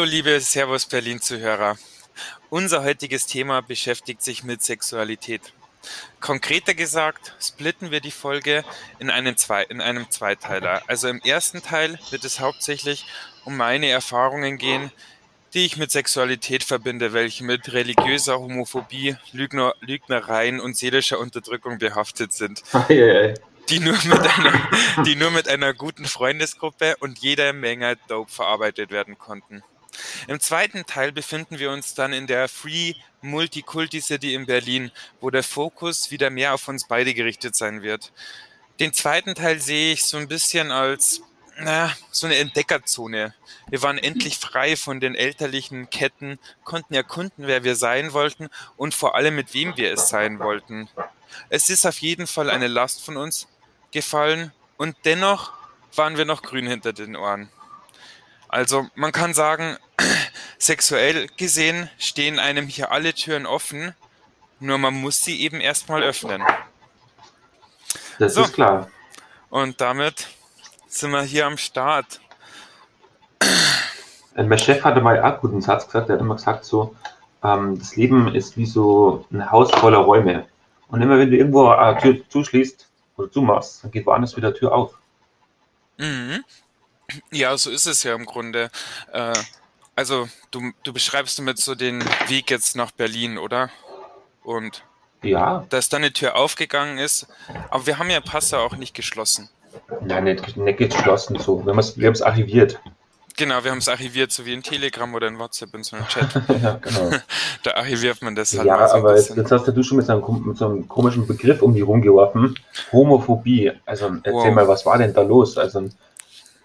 Hallo liebe Servus Berlin Zuhörer. Unser heutiges Thema beschäftigt sich mit Sexualität. Konkreter gesagt, splitten wir die Folge in einem, Zwei in einem Zweiteiler. Also im ersten Teil wird es hauptsächlich um meine Erfahrungen gehen, die ich mit Sexualität verbinde, welche mit religiöser Homophobie, Lügner, Lügnereien und seelischer Unterdrückung behaftet sind. Die nur, mit einer, die nur mit einer guten Freundesgruppe und jeder Menge Dope verarbeitet werden konnten. Im zweiten Teil befinden wir uns dann in der Free Multikulti City in Berlin, wo der Fokus wieder mehr auf uns beide gerichtet sein wird. Den zweiten Teil sehe ich so ein bisschen als na, so eine Entdeckerzone. Wir waren endlich frei von den elterlichen Ketten, konnten erkunden, wer wir sein wollten und vor allem mit wem wir es sein wollten. Es ist auf jeden Fall eine Last von uns gefallen und dennoch waren wir noch grün hinter den Ohren. Also man kann sagen, sexuell gesehen stehen einem hier alle Türen offen, nur man muss sie eben erstmal öffnen. Das so. ist klar. Und damit sind wir hier am Start. Äh, mein Chef hatte mal einen guten Satz gesagt, der hat immer gesagt so, ähm, das Leben ist wie so ein Haus voller Räume. Und immer wenn du irgendwo eine Tür zuschließt oder zumachst, dann geht woanders wieder Tür auf. Mhm. Ja, so ist es ja im Grunde. Äh, also du, du beschreibst damit so den Weg jetzt nach Berlin, oder? Und ja. dass da eine Tür aufgegangen ist. Aber wir haben ja Passau auch nicht geschlossen. Nein, nicht, nicht geschlossen so. Wir haben es archiviert. Genau, wir haben es archiviert, so wie in Telegram oder in WhatsApp in so einem Chat. ja, genau. da archiviert man das halt. Ja, so aber jetzt, jetzt, hast du schon mit so, einem, mit so, einem, komischen Begriff um die rumgeworfen. Homophobie. Also erzähl wow. mal, was war denn da los? Also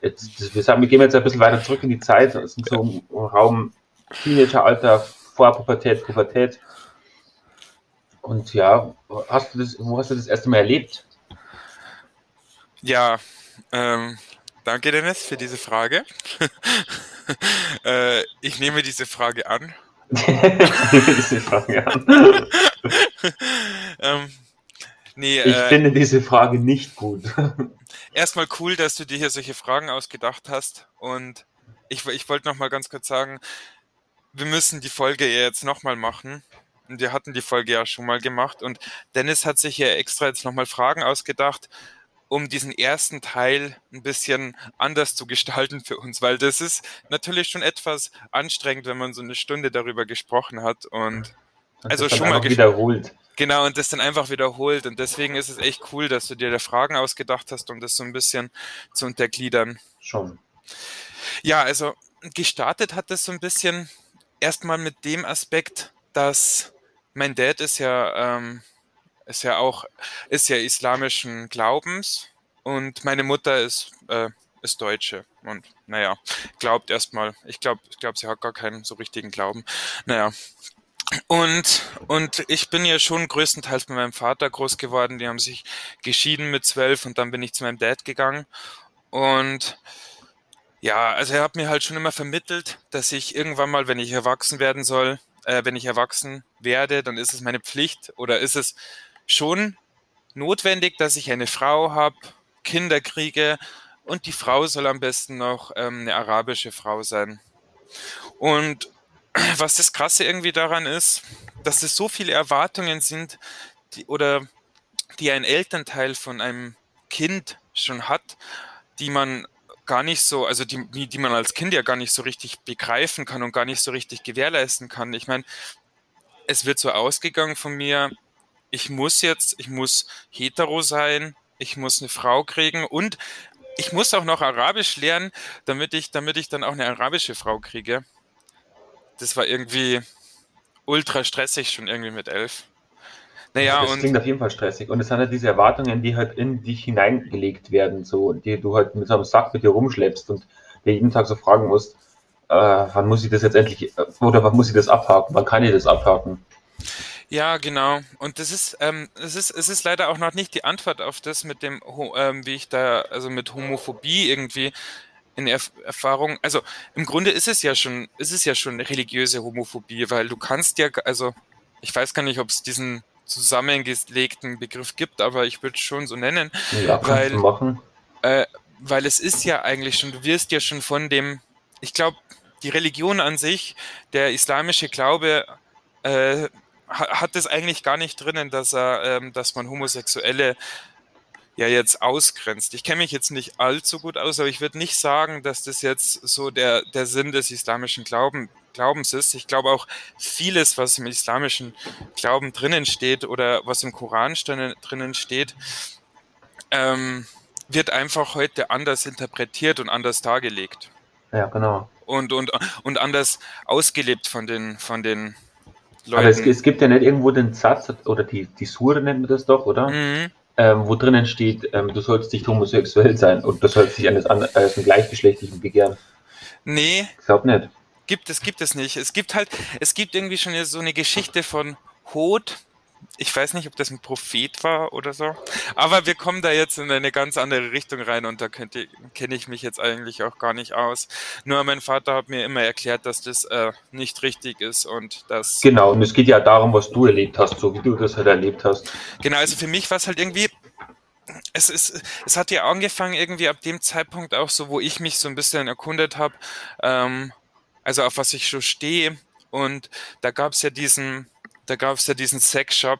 jetzt, wir sagen, wir gehen jetzt ein bisschen weiter zurück in die Zeit. Es sind so im Raum Teenageralter, Vorpubertät, Pubertät. Und ja, hast du das, wo hast du das erste Mal erlebt? Ja, ähm, danke Dennis für diese Frage. äh, ich nehme diese Frage an. diese Frage an. ähm, nee, ich äh, finde diese Frage nicht gut erstmal cool, dass du dir hier solche Fragen ausgedacht hast. Und ich, ich wollte noch mal ganz kurz sagen, wir müssen die Folge jetzt nochmal machen. Und wir hatten die Folge ja schon mal gemacht. Und Dennis hat sich hier extra jetzt nochmal Fragen ausgedacht, um diesen ersten Teil ein bisschen anders zu gestalten für uns, weil das ist natürlich schon etwas anstrengend, wenn man so eine Stunde darüber gesprochen hat und also schon mal wiederholt. Genau, und das dann einfach wiederholt. Und deswegen ist es echt cool, dass du dir da Fragen ausgedacht hast, um das so ein bisschen zu untergliedern. Schon. Ja, also gestartet hat das so ein bisschen erstmal mit dem Aspekt, dass mein Dad ist ja, ähm, ist ja auch, ist ja islamischen Glaubens und meine Mutter ist, äh, ist Deutsche und naja, glaubt erstmal, ich glaube, ich glaube, sie hat gar keinen so richtigen Glauben. Naja, und, und ich bin ja schon größtenteils mit meinem Vater groß geworden. Die haben sich geschieden mit zwölf und dann bin ich zu meinem Dad gegangen. Und ja, also er hat mir halt schon immer vermittelt, dass ich irgendwann mal, wenn ich erwachsen werden soll, äh, wenn ich erwachsen werde, dann ist es meine Pflicht oder ist es schon notwendig, dass ich eine Frau habe, Kinder kriege und die Frau soll am besten noch ähm, eine arabische Frau sein. Und was das Krasse irgendwie daran ist, dass es so viele Erwartungen sind, die, oder die ein Elternteil von einem Kind schon hat, die man gar nicht so, also die, die man als Kind ja gar nicht so richtig begreifen kann und gar nicht so richtig gewährleisten kann. Ich meine, es wird so ausgegangen von mir, ich muss jetzt, ich muss hetero sein, ich muss eine Frau kriegen und ich muss auch noch Arabisch lernen, damit ich, damit ich dann auch eine arabische Frau kriege das war irgendwie ultra stressig schon irgendwie mit elf. Naja, das und klingt auf jeden Fall stressig. Und es sind halt diese Erwartungen, die halt in dich hineingelegt werden, so, die du halt mit so einem Sack mit dir rumschleppst und dir jeden Tag so fragen musst, äh, wann muss ich das jetzt endlich, oder wann muss ich das abhaken, wann kann ich das abhaken? Ja, genau. Und das ist, ähm, es ist, es ist leider auch noch nicht die Antwort auf das mit dem, ähm, wie ich da, also mit Homophobie irgendwie in Erf Erfahrung, also im Grunde ist es ja schon, ist es ja schon religiöse Homophobie, weil du kannst ja, also ich weiß gar nicht, ob es diesen zusammengelegten Begriff gibt, aber ich würde es schon so nennen, ja, weil, äh, weil es ist ja eigentlich schon, du wirst ja schon von dem, ich glaube, die Religion an sich, der islamische Glaube, äh, hat es eigentlich gar nicht drinnen, dass er, ähm, dass man Homosexuelle ja jetzt ausgrenzt. Ich kenne mich jetzt nicht allzu gut aus, aber ich würde nicht sagen, dass das jetzt so der, der Sinn des islamischen Glauben, Glaubens ist. Ich glaube auch vieles, was im islamischen Glauben drinnen steht oder was im Koran drinnen steht, ähm, wird einfach heute anders interpretiert und anders dargelegt. Ja, genau. Und, und, und anders ausgelebt von den, von den Leuten. Aber es, es gibt ja nicht irgendwo den Satz, oder die, die Sure nennt man das doch, oder? Mhm. Ähm, wo drinnen steht, ähm, du sollst nicht homosexuell sein und du sollst dich eines, eines gleichgeschlechtlichen begehren. Nee. Ich glaube nicht. Gibt es, gibt es nicht. Es gibt halt, es gibt irgendwie schon so eine Geschichte von Hod. Ich weiß nicht, ob das ein Prophet war oder so. Aber wir kommen da jetzt in eine ganz andere Richtung rein und da kenne ich mich jetzt eigentlich auch gar nicht aus. Nur mein Vater hat mir immer erklärt, dass das äh, nicht richtig ist und dass. Genau, und es geht ja darum, was du erlebt hast, so wie du das halt erlebt hast. Genau, also für mich war es halt irgendwie es, ist, es hat ja angefangen irgendwie ab dem Zeitpunkt auch so, wo ich mich so ein bisschen erkundet habe, ähm, also auf was ich schon stehe. Und da gab es ja diesen, da gab es ja diesen Sexshop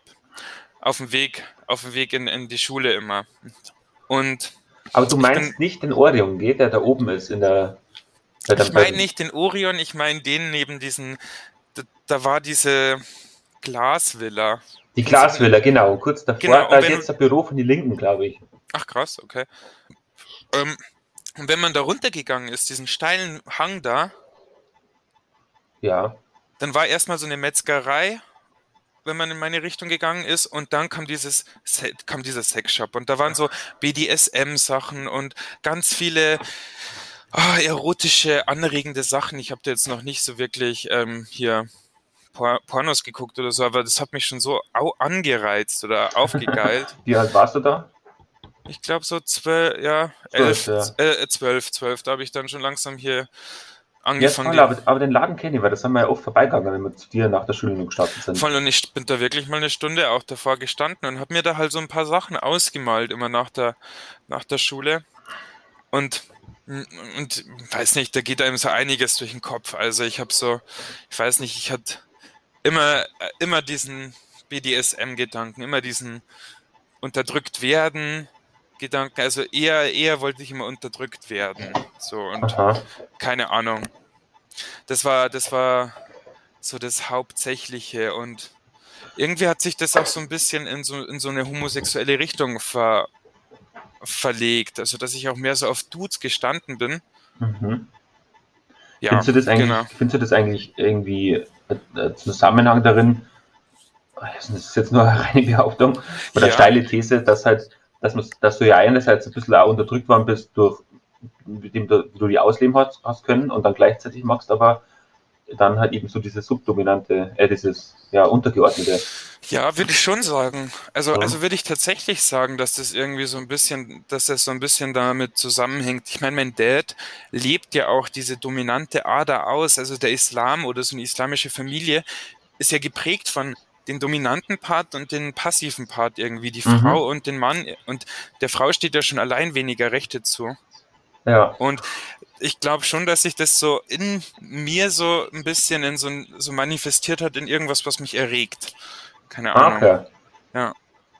auf dem Weg, auf dem Weg in, in die Schule immer. Und aber du meinst bin, nicht den Orion, geht der da oben ist in der. ich meine nicht den Orion, ich meine den neben diesen. Da, da, war diese Glasvilla. Die Glasvilla, genau. Kurz davor, genau, da ist jetzt das Büro von die Linken, glaube ich. Ach krass, okay. Ähm, und wenn man da runtergegangen ist, diesen steilen Hang da, ja. Dann war erstmal so eine Metzgerei, wenn man in meine Richtung gegangen ist, und dann kam dieses kam dieser Sexshop und da waren so BDSM-Sachen und ganz viele oh, erotische, anregende Sachen. Ich habe da jetzt noch nicht so wirklich ähm, hier Pornos geguckt oder so, aber das hat mich schon so angereizt oder aufgegeilt. Wie alt warst du da? Ich glaube so zwölf, ja, elf, zwölf, ja. Äh, zwölf, zwölf. Da habe ich dann schon langsam hier angefangen. Ja, voll, aber, aber, den Laden kenne ich, weil das haben wir ja oft vorbeigegangen, wenn wir zu dir nach der Schule gestartet sind. Voll, und ich bin da wirklich mal eine Stunde auch davor gestanden und habe mir da halt so ein paar Sachen ausgemalt, immer nach der, nach der Schule. Und, und weiß nicht, da geht einem so einiges durch den Kopf. Also ich habe so, ich weiß nicht, ich hatte immer, immer diesen BDSM-Gedanken, immer diesen unterdrückt werden, Gedanken. Also eher, eher wollte ich immer unterdrückt werden. So und Aha. keine Ahnung. Das war, das war so das Hauptsächliche und irgendwie hat sich das auch so ein bisschen in so, in so eine homosexuelle Richtung ver, verlegt. Also dass ich auch mehr so auf Dudes gestanden bin. Mhm. Ja, findest du das eigentlich, genau. findest du das eigentlich irgendwie äh, Zusammenhang darin? Das ist jetzt nur eine reine Behauptung oder ja. steile These, dass halt dass, man, dass du ja einerseits ein bisschen auch unterdrückt worden bist durch, dem du, du die ausleben hast, hast können und dann gleichzeitig magst aber dann halt eben so diese subdominante, äh, dieses ja untergeordnete. Ja, würde ich schon sagen. Also, ja. also würde ich tatsächlich sagen, dass das irgendwie so ein bisschen, dass das so ein bisschen damit zusammenhängt. Ich meine, mein Dad lebt ja auch diese dominante Ader aus. Also der Islam oder so eine islamische Familie ist ja geprägt von den dominanten Part und den passiven Part irgendwie, die mhm. Frau und den Mann. Und der Frau steht ja schon allein weniger Rechte zu. Ja. Und ich glaube schon, dass sich das so in mir so ein bisschen in so, so manifestiert hat in irgendwas, was mich erregt. Keine Ahnung. Okay. Ja.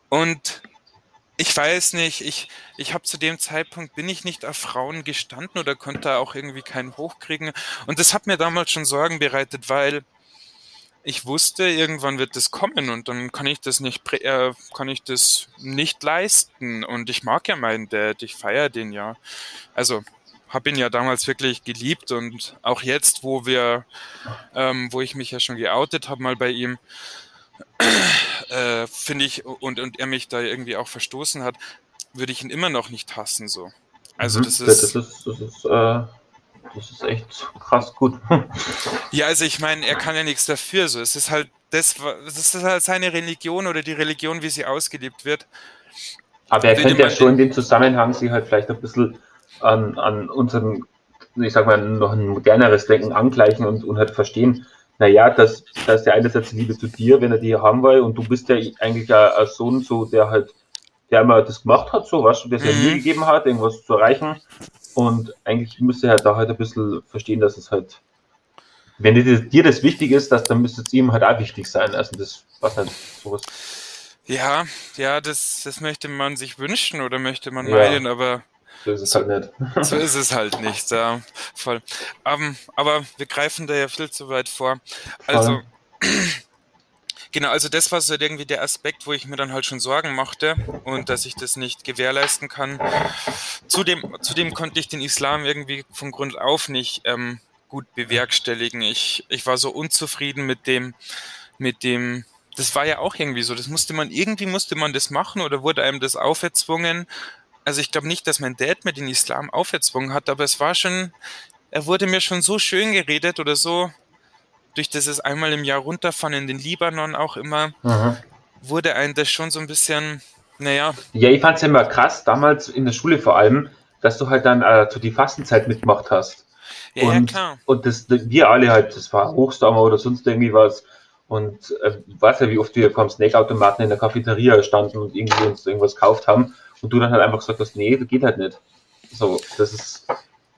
Und ich weiß nicht, ich, ich habe zu dem Zeitpunkt, bin ich nicht auf Frauen gestanden oder konnte auch irgendwie keinen hochkriegen. Und das hat mir damals schon Sorgen bereitet, weil ich wusste, irgendwann wird das kommen und dann kann ich das nicht, äh, kann ich das nicht leisten. Und ich mag ja meinen Dad, ich feiere den ja. Also habe ihn ja damals wirklich geliebt und auch jetzt, wo wir, ähm, wo ich mich ja schon geoutet habe mal bei ihm, äh, finde ich und und er mich da irgendwie auch verstoßen hat, würde ich ihn immer noch nicht hassen so. Also mhm. das ist, das ist, das ist äh das ist echt krass gut. Ja, also ich meine, er kann ja nichts dafür. So, es ist halt das, das ist halt seine Religion oder die Religion, wie sie ausgelebt wird. Aber er könnte ja schon in dem Zusammenhang sich halt vielleicht ein bisschen an, an unseren, ich sag mal, noch ein moderneres Denken angleichen und, und halt verstehen, naja, dass, dass der einerseits Liebe zu dir, wenn er die haben will, und du bist ja eigentlich ein Sohn, so, der halt, der immer das gemacht hat, so, was, der es ja nie mhm. gegeben hat, irgendwas zu erreichen. Und eigentlich müsste er halt da halt ein bisschen verstehen, dass es halt wenn dir das wichtig ist, dass, dann müsste es ihm halt auch wichtig sein. Also das, was halt sowas. Ja, ja, das, das möchte man sich wünschen oder möchte man ja. meinen, aber so ist es so, halt nicht. so ist es halt nicht, ja, voll. Um, ähm, aber wir greifen da ja viel zu weit vor. Also, genau, also das war so irgendwie der Aspekt, wo ich mir dann halt schon Sorgen machte und dass ich das nicht gewährleisten kann. Zudem, zudem konnte ich den Islam irgendwie von Grund auf nicht ähm, gut bewerkstelligen. Ich, ich war so unzufrieden mit dem, mit dem das war ja auch irgendwie so. Das musste man, irgendwie musste man das machen oder wurde einem das auferzwungen. Also ich glaube nicht, dass mein Dad mir den Islam auferzwungen hat, aber es war schon, er wurde mir schon so schön geredet oder so, durch dieses einmal im Jahr runterfahren in den Libanon auch immer, mhm. wurde einem das schon so ein bisschen, naja. Ja, ich fand es ja immer krass, damals in der Schule vor allem, dass du halt dann äh, die Fastenzeit mitgemacht hast. Ja, und, ja, klar. Und das, wir alle halt, das war Hochsommer oder sonst irgendwie was, und äh, weiß ja, wie oft wir vom Snackautomaten in der Cafeteria standen und irgendwie uns irgendwas gekauft haben und du dann halt einfach gesagt hast, nee, das geht halt nicht. So, das ist,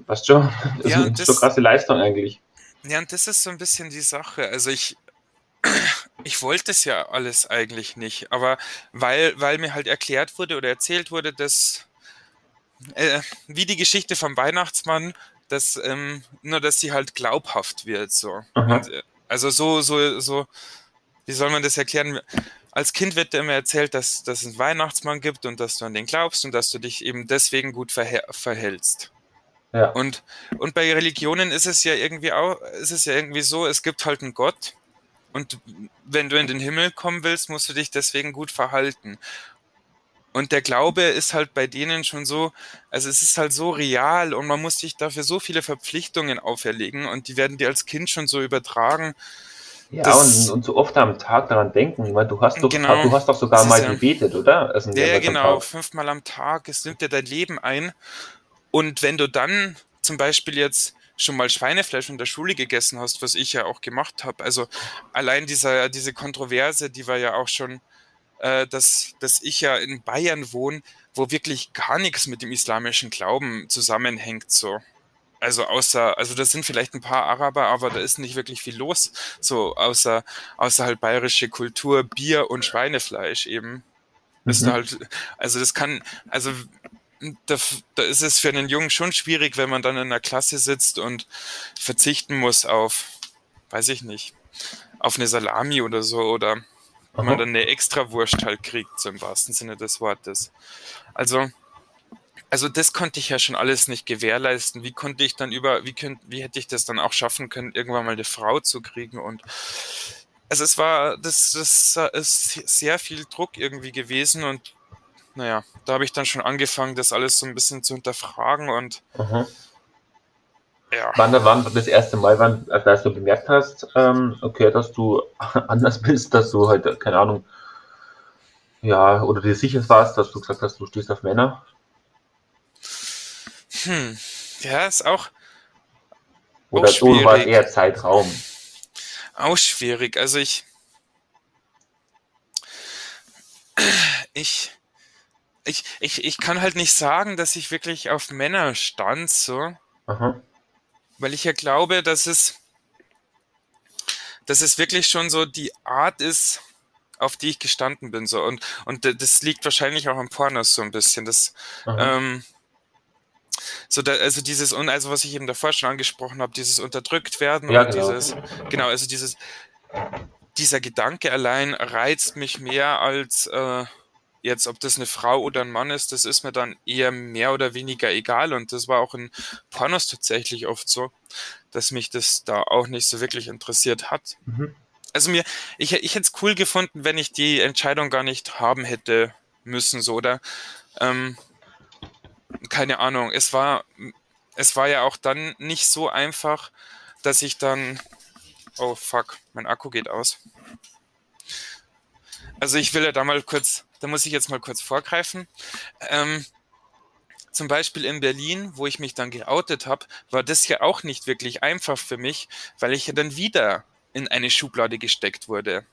weißt schon, das ja, ist eine so krasse Leistung eigentlich. Ja, und das ist so ein bisschen die Sache. Also ich, ich wollte es ja alles eigentlich nicht, aber weil, weil mir halt erklärt wurde oder erzählt wurde, dass, äh, wie die Geschichte vom Weihnachtsmann, dass, ähm, nur dass sie halt glaubhaft wird, so. Und, äh, also so, so, so, wie soll man das erklären? Als Kind wird dir immer erzählt, dass, dass es einen Weihnachtsmann gibt und dass du an den glaubst und dass du dich eben deswegen gut verhältst. Ja. Und, und bei Religionen ist es ja irgendwie auch, ist es ja irgendwie so, es gibt halt einen Gott und wenn du in den Himmel kommen willst, musst du dich deswegen gut verhalten. Und der Glaube ist halt bei denen schon so, also es ist halt so real und man muss sich dafür so viele Verpflichtungen auferlegen und die werden dir als Kind schon so übertragen. Ja, und, und, so oft am Tag daran denken, weil du hast doch, genau, du hast doch sogar mal ja, gebetet, oder? Also ja, genau, fünfmal am Tag, es nimmt dir dein Leben ein. Und wenn du dann zum Beispiel jetzt schon mal Schweinefleisch in der Schule gegessen hast, was ich ja auch gemacht habe, also allein dieser, diese Kontroverse, die war ja auch schon äh, dass, dass ich ja in Bayern wohne, wo wirklich gar nichts mit dem islamischen Glauben zusammenhängt, so. Also außer, also das sind vielleicht ein paar Araber, aber da ist nicht wirklich viel los, so außer, außer halt bayerische Kultur, Bier und Schweinefleisch eben. Mhm. Ist halt, also das kann, also da, da ist es für einen Jungen schon schwierig, wenn man dann in einer Klasse sitzt und verzichten muss auf, weiß ich nicht, auf eine Salami oder so oder wenn man dann eine extra Wurst halt kriegt, so im wahrsten Sinne des Wortes. Also, also das konnte ich ja schon alles nicht gewährleisten. Wie konnte ich dann über, wie könnt, wie hätte ich das dann auch schaffen können, irgendwann mal eine Frau zu kriegen und also es war, das, das ist sehr viel Druck irgendwie gewesen und naja, da habe ich dann schon angefangen, das alles so ein bisschen zu hinterfragen und mhm. Ja. Wann, wann das erste Mal, wann, als du bemerkt hast, ähm, okay, dass du anders bist, dass du halt, keine Ahnung, ja, oder dir sicher warst, dass du gesagt hast, du stehst auf Männer? Hm, ja, ist auch. Oder auch du war eher Zeitraum? Auch schwierig. Also ich. Ich. Ich, ich, ich kann halt nicht sagen, dass ich wirklich auf Männer stand, so. Aha weil ich ja glaube, dass es, dass es wirklich schon so die Art ist, auf die ich gestanden bin. So. Und, und das liegt wahrscheinlich auch am Pornos so ein bisschen. Das, ähm, so da, also dieses, also was ich eben davor schon angesprochen habe, dieses unterdrückt werden ja, genau. dieses, genau, also dieses, dieser Gedanke allein reizt mich mehr als äh, Jetzt, ob das eine Frau oder ein Mann ist, das ist mir dann eher mehr oder weniger egal. Und das war auch in Pornos tatsächlich oft so, dass mich das da auch nicht so wirklich interessiert hat. Mhm. Also mir, ich, ich hätte es cool gefunden, wenn ich die Entscheidung gar nicht haben hätte müssen, so, oder? Ähm, keine Ahnung. Es war, es war ja auch dann nicht so einfach, dass ich dann, oh fuck, mein Akku geht aus. Also ich will ja da mal kurz da muss ich jetzt mal kurz vorgreifen. Ähm, zum Beispiel in Berlin, wo ich mich dann geoutet habe, war das ja auch nicht wirklich einfach für mich, weil ich ja dann wieder in eine Schublade gesteckt wurde.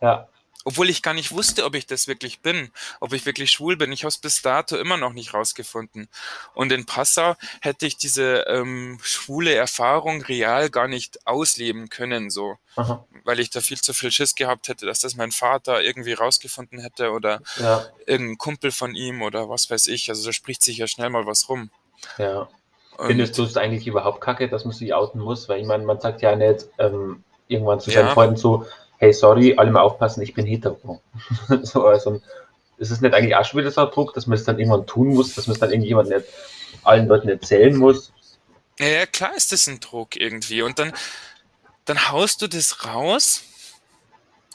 Ja. Obwohl ich gar nicht wusste, ob ich das wirklich bin, ob ich wirklich schwul bin. Ich habe es bis dato immer noch nicht rausgefunden. Und in Passau hätte ich diese ähm, schwule Erfahrung real gar nicht ausleben können, so, Aha. weil ich da viel zu viel Schiss gehabt hätte, dass das mein Vater irgendwie rausgefunden hätte oder ja. irgendein Kumpel von ihm oder was weiß ich. Also da spricht sich ja schnell mal was rum. Ja. Und Findest du es eigentlich überhaupt kacke, dass man sich outen muss? Weil ich meine, man sagt ja nicht ähm, irgendwann zu seinen ja. Freunden so, hey, sorry, alle mal aufpassen, ich bin hetero. so, also, ist es nicht eigentlich auch schon wieder so ein Druck, dass man es dann irgendwann tun muss, dass man es dann irgendjemand nicht allen Leuten erzählen muss? Ja, klar ist das ein Druck irgendwie. Und dann, dann haust du das raus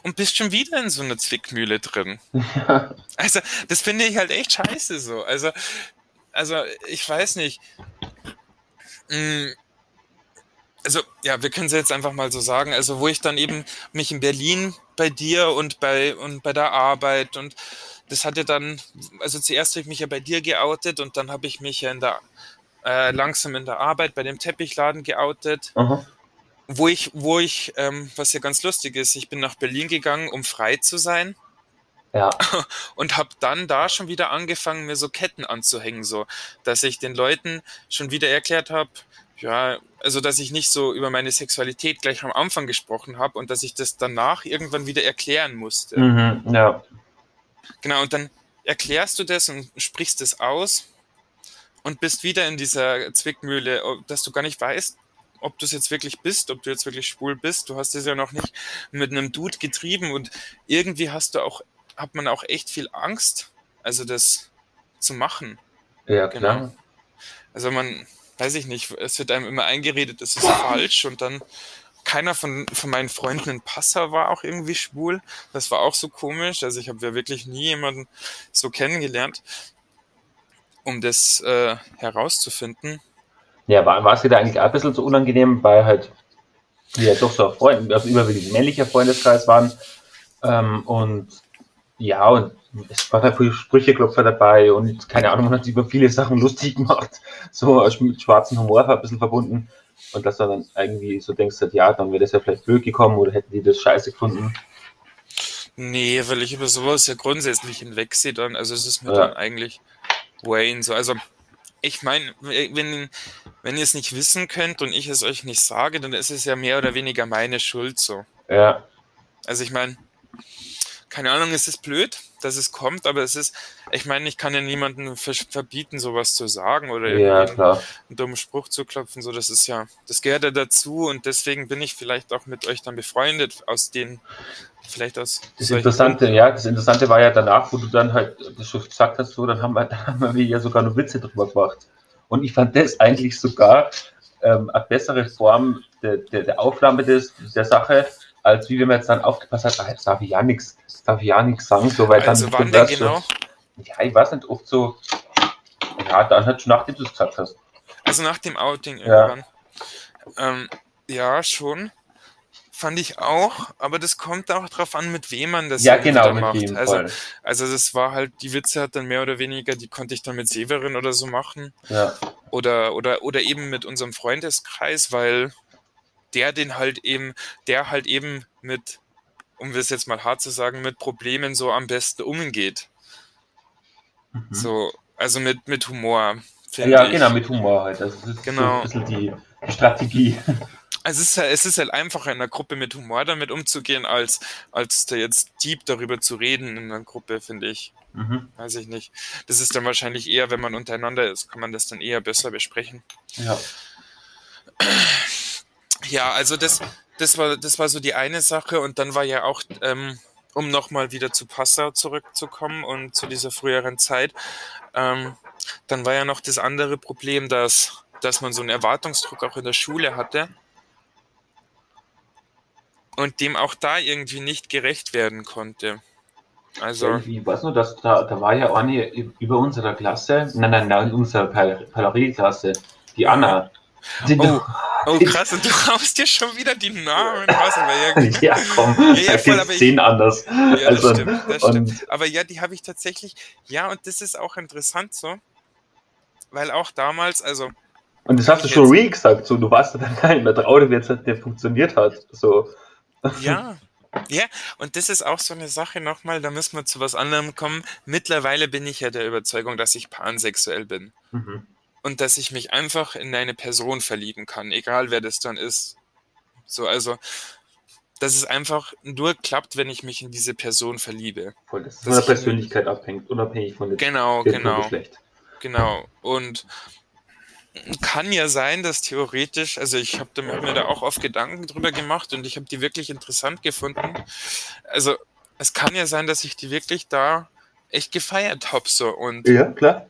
und bist schon wieder in so einer Zwickmühle drin. Ja. Also, das finde ich halt echt scheiße so. Also, also ich weiß nicht. Hm, also ja, wir können es jetzt einfach mal so sagen, also wo ich dann eben mich in Berlin bei dir und bei und bei der Arbeit und das hatte dann, also zuerst habe ich mich ja bei dir geoutet und dann habe ich mich ja in der äh, langsam in der Arbeit bei dem Teppichladen geoutet. Aha. Wo ich, wo ich, ähm, was ja ganz lustig ist, ich bin nach Berlin gegangen, um frei zu sein. Ja. Und habe dann da schon wieder angefangen, mir so Ketten anzuhängen, so, dass ich den Leuten schon wieder erklärt habe, ja, also dass ich nicht so über meine Sexualität gleich am Anfang gesprochen habe und dass ich das danach irgendwann wieder erklären musste. Mhm, ja. Genau, und dann erklärst du das und sprichst es aus und bist wieder in dieser Zwickmühle, dass du gar nicht weißt, ob du es jetzt wirklich bist, ob du jetzt wirklich schwul bist. Du hast es ja noch nicht mit einem Dude getrieben und irgendwie hast du auch, hat man auch echt viel Angst, also das zu machen. Ja, klar. Genau. Also man, weiß ich nicht, es wird einem immer eingeredet, es ist falsch und dann keiner von, von meinen Freunden in Passau war auch irgendwie schwul. Das war auch so komisch. Also ich habe ja wirklich nie jemanden so kennengelernt, um das äh, herauszufinden. Ja, war, war es dir da eigentlich ein bisschen so unangenehm, weil halt wir ja doch so Freunde, also überwiegend männlicher Freundeskreis waren. Ähm, und ja, und es war da viel Sprücheklopfer dabei und keine Ahnung, man hat sich über viele Sachen lustig gemacht, so mit schwarzem Humor ein bisschen verbunden. Und dass du dann irgendwie so denkst, ja, dann wäre das ja vielleicht blöd gekommen oder hätten die das scheiße gefunden. Nee, weil ich über sowas ja grundsätzlich hinwegsehe dann. Also es ist mir ja. dann eigentlich Wayne so. Also ich meine, wenn, wenn ihr es nicht wissen könnt und ich es euch nicht sage, dann ist es ja mehr oder weniger meine Schuld so. Ja. Also ich meine, keine Ahnung, es ist blöd, dass es kommt, aber es ist, ich meine, ich kann ja niemandem verbieten, sowas zu sagen oder ja, klar. einen dummen Spruch zu klopfen, so das ist ja, das gehört ja dazu und deswegen bin ich vielleicht auch mit euch dann befreundet, aus den, vielleicht aus. Das Interessante, ja, das Interessante war ja danach, wo du dann halt das schon gesagt hast, so, dann haben wir, dann haben wir ja sogar noch Witze drüber gemacht. Und ich fand das eigentlich sogar ähm, eine bessere Form der, der, der Aufnahme des, der Sache, als wie wenn man jetzt dann aufgepasst hat, ah, jetzt darf ich ja nichts, darf ich ja nichts sagen, so weil also dann wann denn genau? ja, ich weiß nicht, oft so, ja, dann halt schon nachdem du es gesagt hast. Also nach dem Outing irgendwann. Ja. Ähm, ja, schon. Fand ich auch, aber das kommt auch darauf an, mit wem man das ja, genau, macht. Also, also das war halt, die Witze hat dann mehr oder weniger, die konnte ich dann mit Severin oder so machen. Ja. Oder, oder, oder eben mit unserem Freundeskreis, weil der den halt eben, der halt eben mit, um es jetzt mal hart zu sagen, mit Problemen so am besten umgeht. Mhm. So, also mit, mit Humor. Ja, ich. genau, mit Humor halt. Das ist genau. so ein bisschen die, Strategie. Es ist, es ist halt einfacher in einer Gruppe mit Humor damit umzugehen, als, als da jetzt deep darüber zu reden in einer Gruppe, finde ich. Mhm. Weiß ich nicht. Das ist dann wahrscheinlich eher, wenn man untereinander ist, kann man das dann eher besser besprechen. Ja. Ja, also das, das, war, das war so die eine Sache und dann war ja auch, ähm, um nochmal wieder zu Passau zurückzukommen und zu dieser früheren Zeit, ähm, dann war ja noch das andere Problem, dass, dass man so einen Erwartungsdruck auch in der Schule hatte und dem auch da irgendwie nicht gerecht werden konnte. Also. Ich weiß nur, dass da, da war ja eine über unserer Klasse, nein, nein, nein, unsere Parallelklasse, die Anna. Die oh. Oh krass, und du haust dir schon wieder die Namen raus. Aber ja, ja komm, ja, ja, voll, aber zehn anders. Ja, das also, stimmt, das stimmt. Aber ja, die habe ich tatsächlich, ja, und das ist auch interessant so, weil auch damals, also... Und das hast du schon re gesagt, so, du warst dann kein mehr traurig, wie jetzt der funktioniert hat, so. Ja, Ja, und das ist auch so eine Sache nochmal, da müssen wir zu was anderem kommen. Mittlerweile bin ich ja der Überzeugung, dass ich pansexuell bin. Mhm. Und dass ich mich einfach in eine Person verlieben kann, egal wer das dann ist. So, also, dass es einfach nur klappt, wenn ich mich in diese Person verliebe. Voll, das von der Persönlichkeit abhängt, unabhängig von dem, genau, genau, Geschlecht. Genau. Und kann ja sein, dass theoretisch, also ich habe mir da auch oft Gedanken drüber gemacht und ich habe die wirklich interessant gefunden. Also es kann ja sein, dass ich die wirklich da echt gefeiert habe so und ja klar.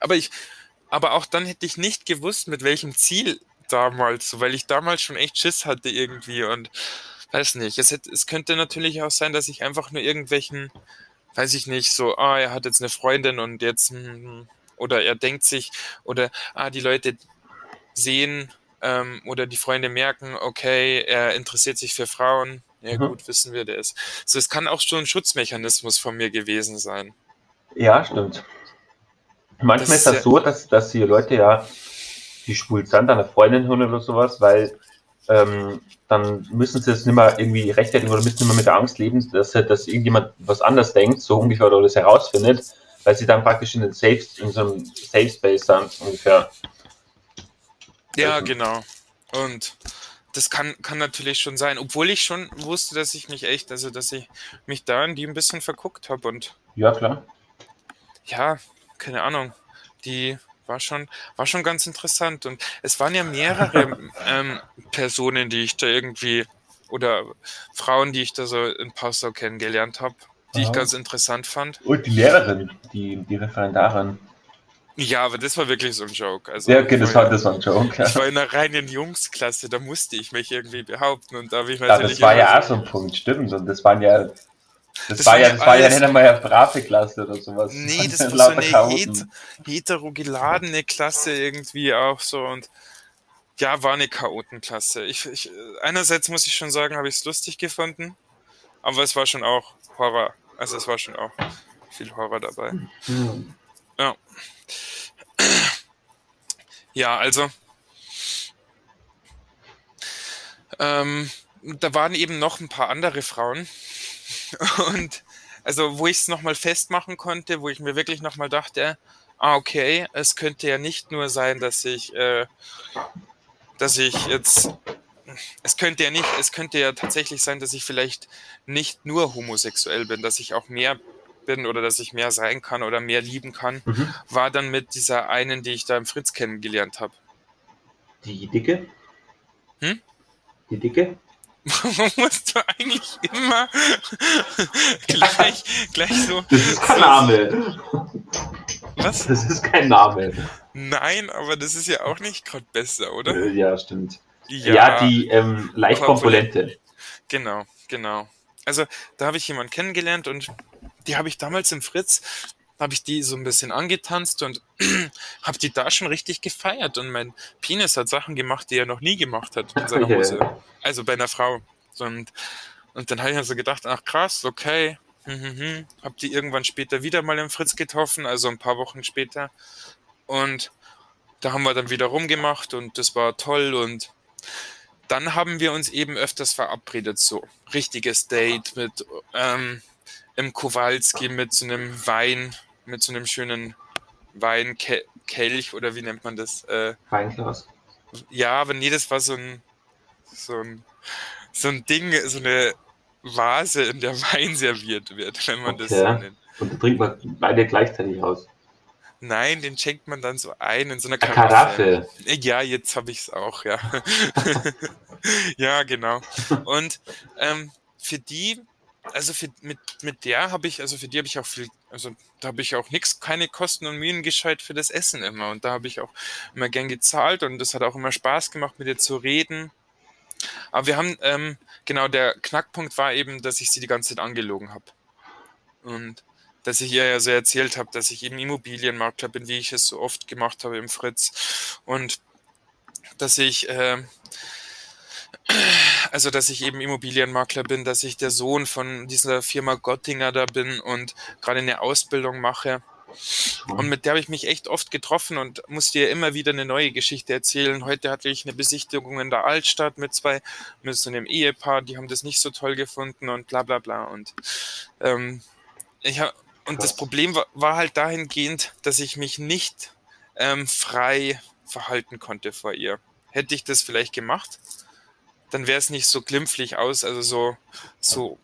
Aber ich, aber auch dann hätte ich nicht gewusst, mit welchem Ziel damals, so, weil ich damals schon echt Schiss hatte irgendwie und weiß nicht. Es, hätte, es könnte natürlich auch sein, dass ich einfach nur irgendwelchen, weiß ich nicht, so, ah, er hat jetzt eine Freundin und jetzt hm, hm oder er denkt sich, oder ah, die Leute sehen ähm, oder die Freunde merken, okay, er interessiert sich für Frauen. Ja, mhm. gut, wissen wir das. So, es kann auch schon ein Schutzmechanismus von mir gewesen sein. Ja, stimmt. Manchmal das ist das so, dass, dass die Leute ja, die schwul sind, eine Freundin hören oder sowas, weil ähm, dann müssen sie es nicht mehr irgendwie rechtfertigen oder müssen nicht mehr mit der Angst leben, dass, dass irgendjemand was anders denkt, so ungefähr, oder das herausfindet weil sie dann praktisch in, den Safe, in so einem Safe Space sind, ungefähr. Ja, also. genau. Und das kann, kann natürlich schon sein, obwohl ich schon wusste, dass ich mich echt, also dass ich mich da in die ein bisschen verguckt habe und. Ja, klar. Ja, keine Ahnung. Die war schon, war schon ganz interessant. Und es waren ja mehrere ähm, Personen, die ich da irgendwie, oder Frauen, die ich da so in Passau kennengelernt habe die Aha. ich ganz interessant fand. Und die Lehrerin, die, die Referendarin. Ja, aber das war wirklich so ein Joke. Also, ja, okay, das war, das war ein Joke. Ja. Ich war in einer reinen Jungsklasse, da musste ich mich irgendwie behaupten und da habe ich natürlich. Ja, das war ja auch so ein Punkt, stimmt. Und das waren ja. Das, das war ja, das war ja nicht einmal eine brave Klasse oder sowas. Nee, das, war so eine het heterogeladene Klasse irgendwie auch so und ja, war eine Chaotenklasse. Ich, ich, einerseits muss ich schon sagen, habe ich es lustig gefunden, aber es war schon auch Horror also es war schon auch viel Horror dabei. Mhm. Ja. Ja, also ähm, da waren eben noch ein paar andere Frauen und also wo ich es nochmal festmachen konnte, wo ich mir wirklich nochmal dachte, ah okay, es könnte ja nicht nur sein, dass ich, äh, dass ich jetzt es könnte ja nicht, es könnte ja tatsächlich sein, dass ich vielleicht nicht nur homosexuell bin, dass ich auch mehr bin oder dass ich mehr sein kann oder mehr lieben kann, mhm. war dann mit dieser einen, die ich da im Fritz kennengelernt habe. Die Dicke? Hm? Die Dicke? Warum musst du eigentlich immer gleich, gleich so. Das ist kein Name. Was? Das ist kein Name. Nein, aber das ist ja auch nicht gerade besser, oder? Äh, ja, stimmt. Ja, ja die ähm, Leichtkomponente. Genau, genau. Also da habe ich jemanden kennengelernt und die habe ich damals im Fritz, habe ich die so ein bisschen angetanzt und habe die da schon richtig gefeiert. Und mein Penis hat Sachen gemacht, die er noch nie gemacht hat in seiner Hose. Yeah. Also bei einer Frau. Und, und dann habe ich mir so gedacht, ach krass, okay. Hm, hm, hm. Hab die irgendwann später wieder mal im Fritz getroffen, also ein paar Wochen später. Und da haben wir dann wieder rumgemacht und das war toll und dann haben wir uns eben öfters verabredet, so richtiges Date mit ähm, im Kowalski mit so einem Wein, mit so einem schönen Weinkelch oder wie nennt man das? Äh, Weinglas. Ja, aber nee, das war so ein, so ein, so ein Ding, so eine Vase, in der Wein serviert wird, wenn man okay. das so nennt. Und da trinkt man beide gleichzeitig aus. Nein, den schenkt man dann so ein in so einer Karaffe. Karaffe. Ja, jetzt habe ich es auch, ja. ja, genau. Und ähm, für die, also für, mit, mit der habe ich, also für die habe ich auch viel, also da habe ich auch nichts, keine Kosten und Mühen gescheit für das Essen immer. Und da habe ich auch immer gern gezahlt und das hat auch immer Spaß gemacht, mit ihr zu reden. Aber wir haben, ähm, genau, der Knackpunkt war eben, dass ich sie die ganze Zeit angelogen habe. Und dass ich ihr ja so erzählt habe, dass ich eben Immobilienmakler bin, wie ich es so oft gemacht habe im Fritz. Und dass ich, äh, also dass ich eben Immobilienmakler bin, dass ich der Sohn von dieser Firma Gottinger da bin und gerade eine Ausbildung mache. Und mit der habe ich mich echt oft getroffen und musste ihr immer wieder eine neue Geschichte erzählen. Heute hatte ich eine Besichtigung in der Altstadt mit zwei, mit so einem Ehepaar, die haben das nicht so toll gefunden und bla bla bla. Und ähm, ich hab, und das Problem war, war, halt dahingehend, dass ich mich nicht ähm, frei verhalten konnte vor ihr. Hätte ich das vielleicht gemacht, dann wäre es nicht so glimpflich aus, also so, so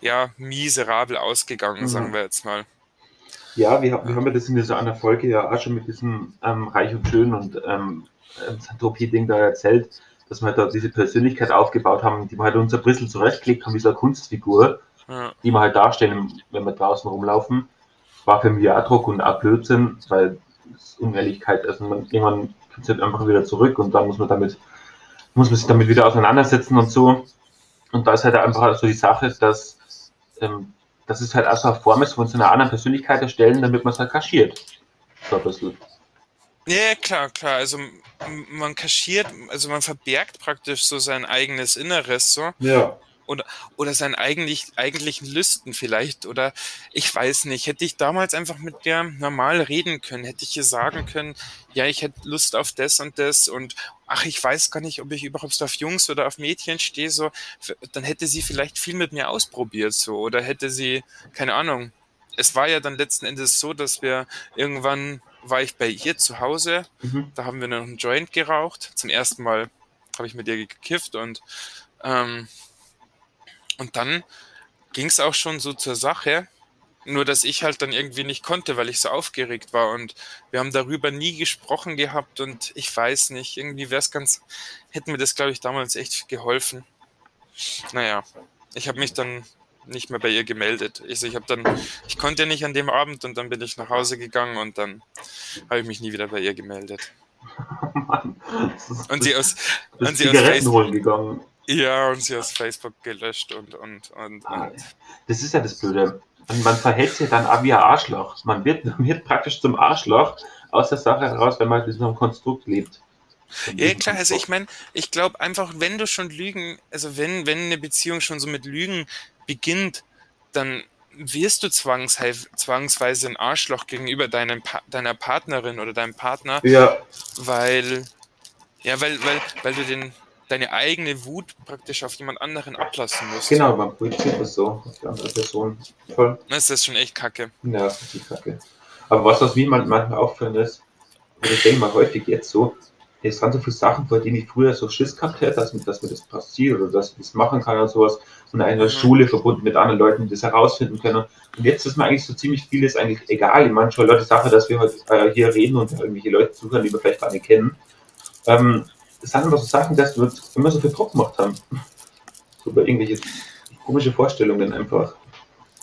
ja, miserabel ausgegangen, mhm. sagen wir jetzt mal. Ja, wir, wir haben ja das in dieser anderen Folge ja auch schon mit diesem ähm, Reich und Schön und ähm, Santropie-Ding da erzählt, dass wir halt da diese Persönlichkeit aufgebaut haben, die wir halt uns ein bisschen zurechtgelegt haben, wie so eine Kunstfigur, ja. die wir halt darstellen, wenn wir draußen rumlaufen. War für mich auch Druck und auch Blödsinn, weil es Unehrlichkeit, also man, irgendwann kommt es halt einfach wieder zurück und dann muss man damit, muss man sich damit wieder auseinandersetzen und so. Und da ist halt einfach so die Sache, dass ähm, dass es halt auch so eine Form ist, von so einer anderen Persönlichkeit erstellen, damit man es halt kaschiert. So ein bisschen. Ja, klar, klar. Also man kaschiert, also man verbergt praktisch so sein eigenes Inneres so. Ja oder, oder seinen eigentlich, eigentlichen Lüsten vielleicht. Oder ich weiß nicht, hätte ich damals einfach mit der normal reden können, hätte ich ihr sagen können, ja, ich hätte Lust auf das und das und ach, ich weiß gar nicht, ob ich überhaupt auf Jungs oder auf Mädchen stehe, so, dann hätte sie vielleicht viel mit mir ausprobiert, so, oder hätte sie, keine Ahnung. Es war ja dann letzten Endes so, dass wir irgendwann war ich bei ihr zu Hause, mhm. da haben wir noch einen Joint geraucht. Zum ersten Mal habe ich mit ihr gekifft und ähm, und dann ging es auch schon so zur Sache, nur dass ich halt dann irgendwie nicht konnte, weil ich so aufgeregt war und wir haben darüber nie gesprochen gehabt und ich weiß nicht, irgendwie wäre es ganz, hätten mir das glaube ich damals echt geholfen. Naja, ich habe mich dann nicht mehr bei ihr gemeldet. Also ich habe dann, ich konnte nicht an dem Abend und dann bin ich nach Hause gegangen und dann habe ich mich nie wieder bei ihr gemeldet. Mann, und sie aus, und sie aus Facebook gegangen. Ja, und sie aus Facebook gelöscht und, und, und, ah, und. Das ist ja das Blöde. Man verhält sich dann auch wie ein Arschloch. Man wird, man wird praktisch zum Arschloch aus der Sache heraus, wenn man in so einem Konstrukt lebt. Ja, klar, also ich meine, ich glaube einfach, wenn du schon Lügen, also wenn, wenn eine Beziehung schon so mit Lügen beginnt, dann wirst du zwangsweise ein Arschloch gegenüber deinem, deiner Partnerin oder deinem Partner. Ja. Weil, ja, weil, weil, weil du den, deine eigene Wut praktisch auf jemand anderen ablassen musst. Genau, man projiziert das so auf die andere Person. Voll. Das ist schon echt kacke. Ja, das ist richtig kacke. Aber was aus wie man manchmal auffällt ist, und ich denke mal häufig jetzt so, es waren so viele Sachen, vor denen ich früher so Schiss gehabt hätte, dass, dass mir das passiert oder dass ich das machen kann und sowas. Und in einer mhm. Schule verbunden mit anderen Leuten, die das herausfinden können. Und jetzt ist mir eigentlich so ziemlich vieles eigentlich egal. Ich meine schon Leute Sache, dass wir heute äh, hier reden und irgendwelche Leute zuhören, die wir vielleicht gar nicht kennen. Ähm, das sind immer so Sachen, dass wir immer so viel Druck gemacht haben. So über irgendwelche komische Vorstellungen einfach.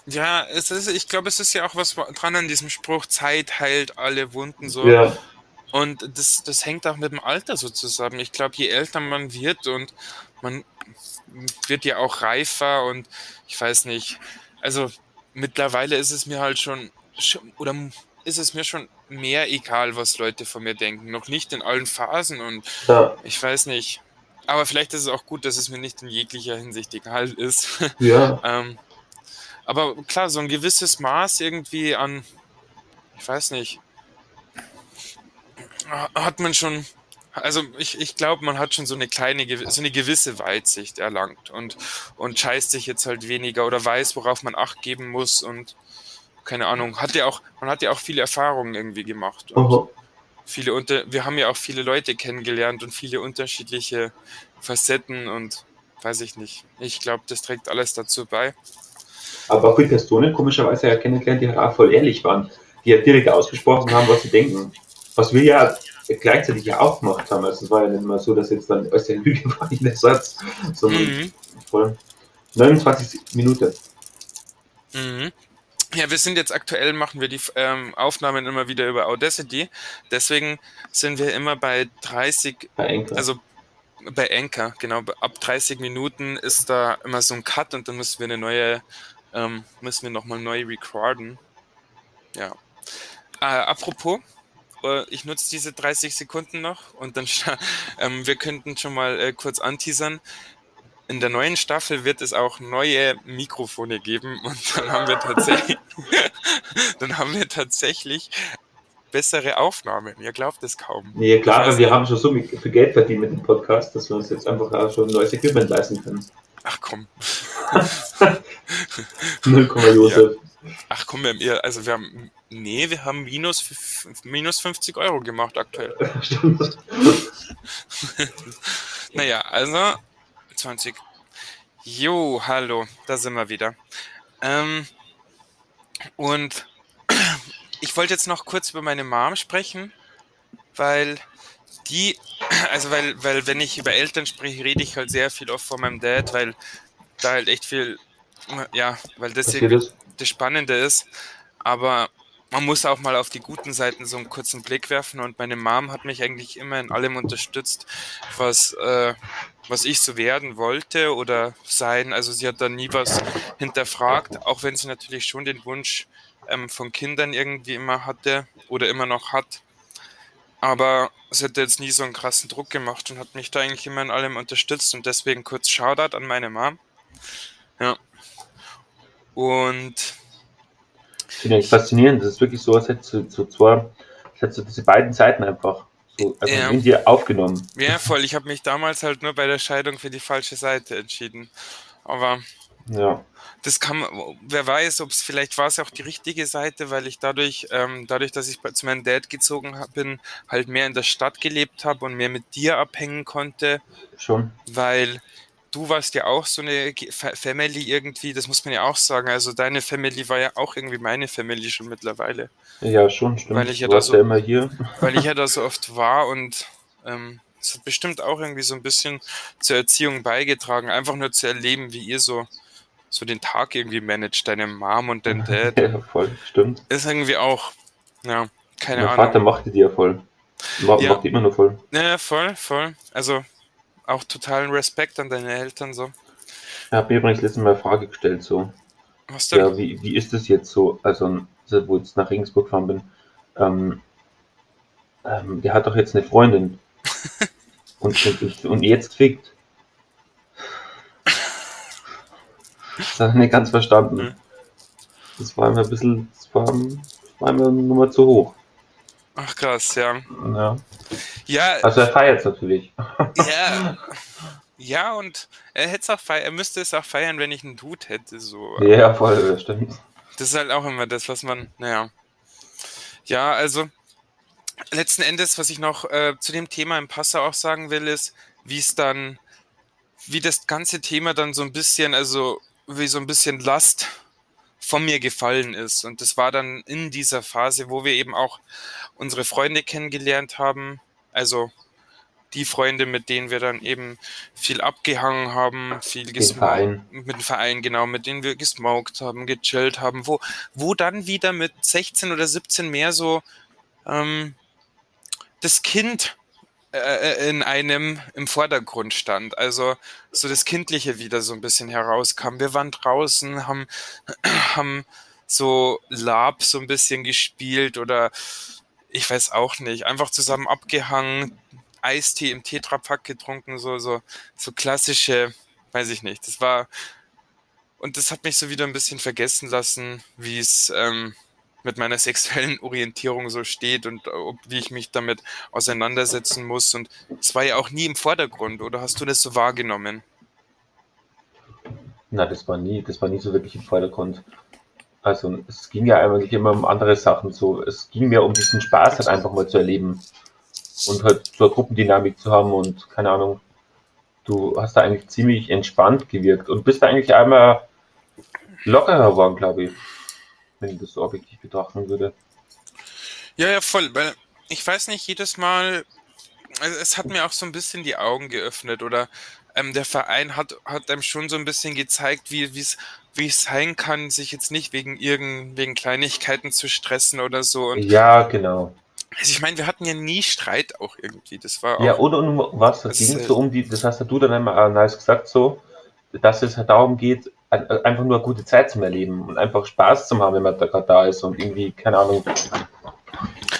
Ja, es ist, ich glaube, es ist ja auch was dran an diesem Spruch, Zeit heilt alle Wunden so. Ja. Und das, das hängt auch mit dem Alter so zusammen. Ich glaube, je älter man wird und man wird ja auch reifer und ich weiß nicht, also mittlerweile ist es mir halt schon, oder ist es mir schon mehr egal, was Leute von mir denken. Noch nicht in allen Phasen und ja. ich weiß nicht. Aber vielleicht ist es auch gut, dass es mir nicht in jeglicher Hinsicht egal ist. Ja. ähm, aber klar, so ein gewisses Maß irgendwie an, ich weiß nicht, hat man schon, also ich, ich glaube, man hat schon so eine kleine, so eine gewisse Weitsicht erlangt und, und scheißt sich jetzt halt weniger oder weiß, worauf man Acht geben muss und keine Ahnung, hat ja auch, man hat ja auch viele Erfahrungen irgendwie gemacht. Und viele unter, wir haben ja auch viele Leute kennengelernt und viele unterschiedliche Facetten und weiß ich nicht. Ich glaube, das trägt alles dazu bei. Aber auch viele Personen komischerweise ja kennengelernt, die halt auch voll ehrlich waren, die ja direkt ausgesprochen haben, was sie denken. Was wir ja gleichzeitig ja auch gemacht haben. Also es war ja nicht mal so, dass jetzt dann aus der Lüge war nicht der Satz, sondern mhm. voll 29 Minuten. Mhm. Ja, wir sind jetzt aktuell, machen wir die ähm, Aufnahmen immer wieder über Audacity. Deswegen sind wir immer bei 30, bei also bei Anchor, genau. Ab 30 Minuten ist da immer so ein Cut und dann müssen wir eine neue, ähm, müssen wir nochmal neu recorden. Ja. Äh, apropos, äh, ich nutze diese 30 Sekunden noch und dann, ähm, wir könnten schon mal äh, kurz anteasern. In der neuen Staffel wird es auch neue Mikrofone geben und dann haben wir tatsächlich, dann haben wir tatsächlich bessere Aufnahmen. Ihr glaubt es kaum. Nee, klar, also, wir haben schon so viel Geld verdient mit dem Podcast, dass wir uns jetzt einfach auch schon neues Equipment leisten können. Ach komm. 0, Josef. Ja. Ach komm, wir also wir haben, nee, wir haben minus, minus 50 Euro gemacht aktuell. Stimmt. naja, also 20. Jo, hallo, da sind wir wieder. Ähm, und ich wollte jetzt noch kurz über meine Mom sprechen, weil die, also weil, weil wenn ich über Eltern spreche, rede ich halt sehr viel oft von meinem Dad, weil da halt echt viel, ja, weil das irgendwie das Spannende ist. Aber man muss auch mal auf die guten Seiten so einen kurzen Blick werfen und meine Mom hat mich eigentlich immer in allem unterstützt, was, äh, was ich so werden wollte oder sein. Also sie hat da nie was hinterfragt, auch wenn sie natürlich schon den Wunsch ähm, von Kindern irgendwie immer hatte oder immer noch hat. Aber sie hat jetzt nie so einen krassen Druck gemacht und hat mich da eigentlich immer in allem unterstützt und deswegen kurz Shoutout an meine Mom. Ja. Und finde ich faszinierend. Das ist wirklich so, als hättest du so zwei, als hättest du diese beiden Seiten einfach so also ja. in dir aufgenommen. Ja, voll. Ich habe mich damals halt nur bei der Scheidung für die falsche Seite entschieden. Aber ja. das kann, wer weiß, ob es vielleicht war es auch die richtige Seite, weil ich dadurch, ähm, dadurch, dass ich zu meinem Dad gezogen bin, halt mehr in der Stadt gelebt habe und mehr mit dir abhängen konnte. Schon. Weil du warst ja auch so eine Family irgendwie, das muss man ja auch sagen. Also deine Family war ja auch irgendwie meine Family schon mittlerweile. Ja, schon, stimmt. Weil ich ja, da so, ja immer hier. Weil ich ja da so oft war und ähm, es hat bestimmt auch irgendwie so ein bisschen zur Erziehung beigetragen, einfach nur zu erleben, wie ihr so, so den Tag irgendwie managt, deine Mom und dein Dad. Ja, voll, stimmt. Ist irgendwie auch, ja, keine mein Ahnung. Vater machte die ja voll. Macht ja. die immer nur voll. Ja, voll, voll. Also auch totalen Respekt an deine Eltern so. Ich habe mir übrigens letztes Mal eine Frage gestellt, so. Was denn? Ja, wie, wie ist das jetzt so, also, wo ich jetzt nach Regensburg gefahren bin, ähm, ähm, der hat doch jetzt eine Freundin. und, und, und jetzt fickt. Das habe ich nicht ganz verstanden. Hm. Das war mir ein bisschen, das war, war mir eine Nummer zu hoch. Ach krass, ja. Ja. Ja. Also er feiert es natürlich. Ja. Ja, und er hätte auch feiern, er müsste es auch feiern, wenn ich einen Dude hätte. So. Ja, voll, das stimmt. Das ist halt auch immer das, was man, naja. Ja, also letzten Endes, was ich noch äh, zu dem Thema im Passau auch sagen will, ist, wie es dann, wie das ganze Thema dann so ein bisschen, also wie so ein bisschen Last von mir gefallen ist. Und das war dann in dieser Phase, wo wir eben auch unsere Freunde kennengelernt haben. Also die Freunde, mit denen wir dann eben viel abgehangen haben, viel gesmoked, mit dem Verein, genau, mit denen wir gesmoked haben, gechillt haben, wo, wo dann wieder mit 16 oder 17 mehr so ähm, das Kind äh, in einem im Vordergrund stand. Also so das Kindliche wieder so ein bisschen herauskam. Wir waren draußen, haben, haben so Lab so ein bisschen gespielt oder ich weiß auch nicht, einfach zusammen abgehangen, Eistee im Tetrapack getrunken, so, so, so klassische, weiß ich nicht. Das war, und das hat mich so wieder ein bisschen vergessen lassen, wie es, ähm, mit meiner sexuellen Orientierung so steht und ob, wie ich mich damit auseinandersetzen muss. Und es war ja auch nie im Vordergrund, oder hast du das so wahrgenommen? Na, das war nie, das war nie so wirklich im Vordergrund. Also es ging ja eigentlich immer um andere Sachen. So, es ging mir um diesen Spaß halt einfach mal zu erleben und halt so eine Gruppendynamik zu haben und keine Ahnung. Du hast da eigentlich ziemlich entspannt gewirkt und bist da eigentlich einmal lockerer geworden, glaube ich wenn ich das so objektiv betrachten würde. Ja, ja, voll, weil ich weiß nicht, jedes Mal, also es hat mir auch so ein bisschen die Augen geöffnet oder ähm, der Verein hat, hat einem schon so ein bisschen gezeigt, wie es wie es sein kann, sich jetzt nicht wegen irgend, wegen Kleinigkeiten zu stressen oder so. Und ja, genau. Also ich meine, wir hatten ja nie Streit auch irgendwie. Das war ja, und um was? Das ging so um die, das hast du dann einmal nice gesagt, so, dass es halt darum geht, einfach nur eine gute Zeit zum Erleben und einfach Spaß zu haben, wenn man da gerade da ist und irgendwie, keine Ahnung.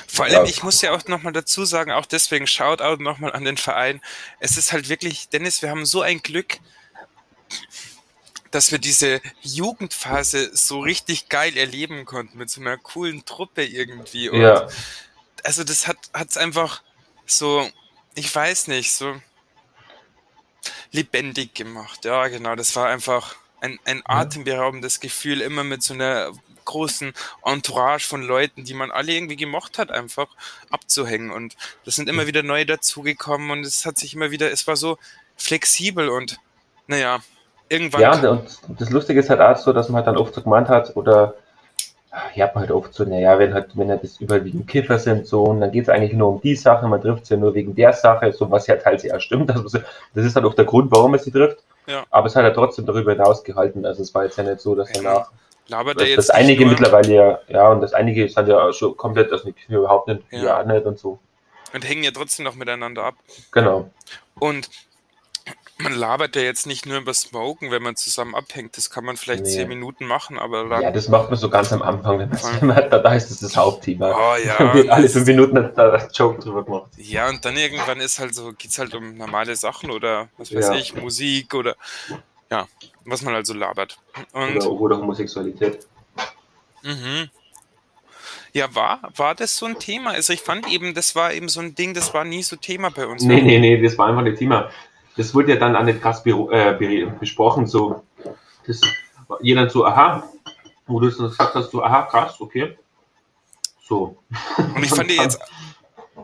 Vor allem, ja. ich muss ja auch nochmal dazu sagen, auch deswegen Shoutout nochmal an den Verein. Es ist halt wirklich, Dennis, wir haben so ein Glück, dass wir diese Jugendphase so richtig geil erleben konnten mit so einer coolen Truppe irgendwie. Und Ja. also das hat hat's einfach so, ich weiß nicht, so lebendig gemacht. Ja, genau. Das war einfach ein, ein atemberaubendes Gefühl, immer mit so einer großen Entourage von Leuten, die man alle irgendwie gemocht hat, einfach abzuhängen. Und das sind immer wieder neue dazugekommen und es hat sich immer wieder, es war so flexibel und naja, irgendwann. Ja, und das Lustige ist halt auch so, dass man halt dann oft so gemeint hat, oder ja, man halt oft so, naja, wenn halt, wenn halt das überwiegend Kiffer sind, so, und dann geht es eigentlich nur um die Sache, man trifft sie ja nur wegen der Sache, so was ja teils ja stimmt. Also, das ist halt auch der Grund, warum man sie trifft. Ja. Aber es hat ja trotzdem darüber hinaus gehalten. Also es war jetzt ja nicht so, dass danach labert er dass nicht einige nur mittlerweile ja, ja, und das einige sind ja schon komplett, das nicht überhaupt nicht, Ja. ja, nicht und so. und hängen ja trotzdem noch miteinander ab. Genau. Und man labert ja jetzt nicht nur über Smoken, wenn man zusammen abhängt. Das kann man vielleicht Nee. zehn Minuten machen, aber dann. Ja, das macht man so ganz am Anfang, wenn man, da, da ist das das Hauptthema. oh ja. Da wird alle fünf Minuten da ein Joke drüber gemacht. Ja, und dann irgendwann ist halt so, geht's halt um normale Sachen oder was weiß Ja. ich, Musik oder ja, was man halt so labert. Und Oder, oder Homosexualität. mhm. ja, war, war das so ein Thema? Also ich fand eben, das war eben so ein Ding, das war nie so Thema bei uns. Nee, nee, nee, das war einfach nicht Thema. Das wurde ja dann auch nicht krass äh, be- besprochen. So, das war jeder so, aha, wo du es gesagt hast, so, aha, krass, okay. So. Und ich fand die jetzt,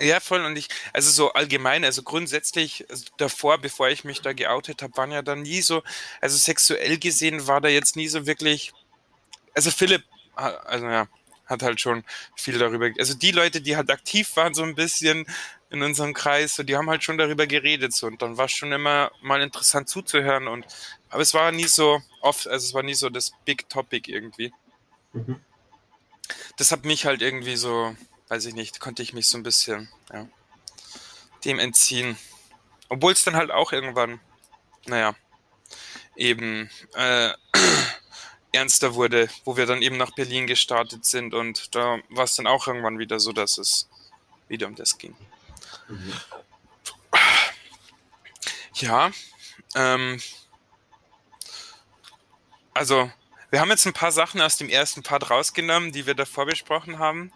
ja voll, und ich, also so allgemein, also grundsätzlich also davor, bevor ich mich da geoutet habe, waren ja dann nie so, also sexuell gesehen war da jetzt nie so wirklich, also Philipp, also ja, hat halt schon viel darüber, also die Leute, die halt aktiv waren so ein bisschen in unserem Kreis, so, die haben halt schon darüber geredet so, und dann war es schon immer mal interessant zuzuhören und, aber es war nie so oft, also es war nie so das Big Topic irgendwie Mhm. das hat mich halt irgendwie so, weiß ich nicht, konnte ich mich so ein bisschen, ja, dem entziehen. Obwohl es dann halt auch irgendwann, naja, eben äh, ernster wurde, wo wir dann eben nach Berlin gestartet sind und da war es dann auch irgendwann wieder so, dass es wieder um das ging. Mhm. Ja, ähm, also wir haben jetzt ein paar Sachen aus dem ersten Part rausgenommen, die wir davor besprochen haben.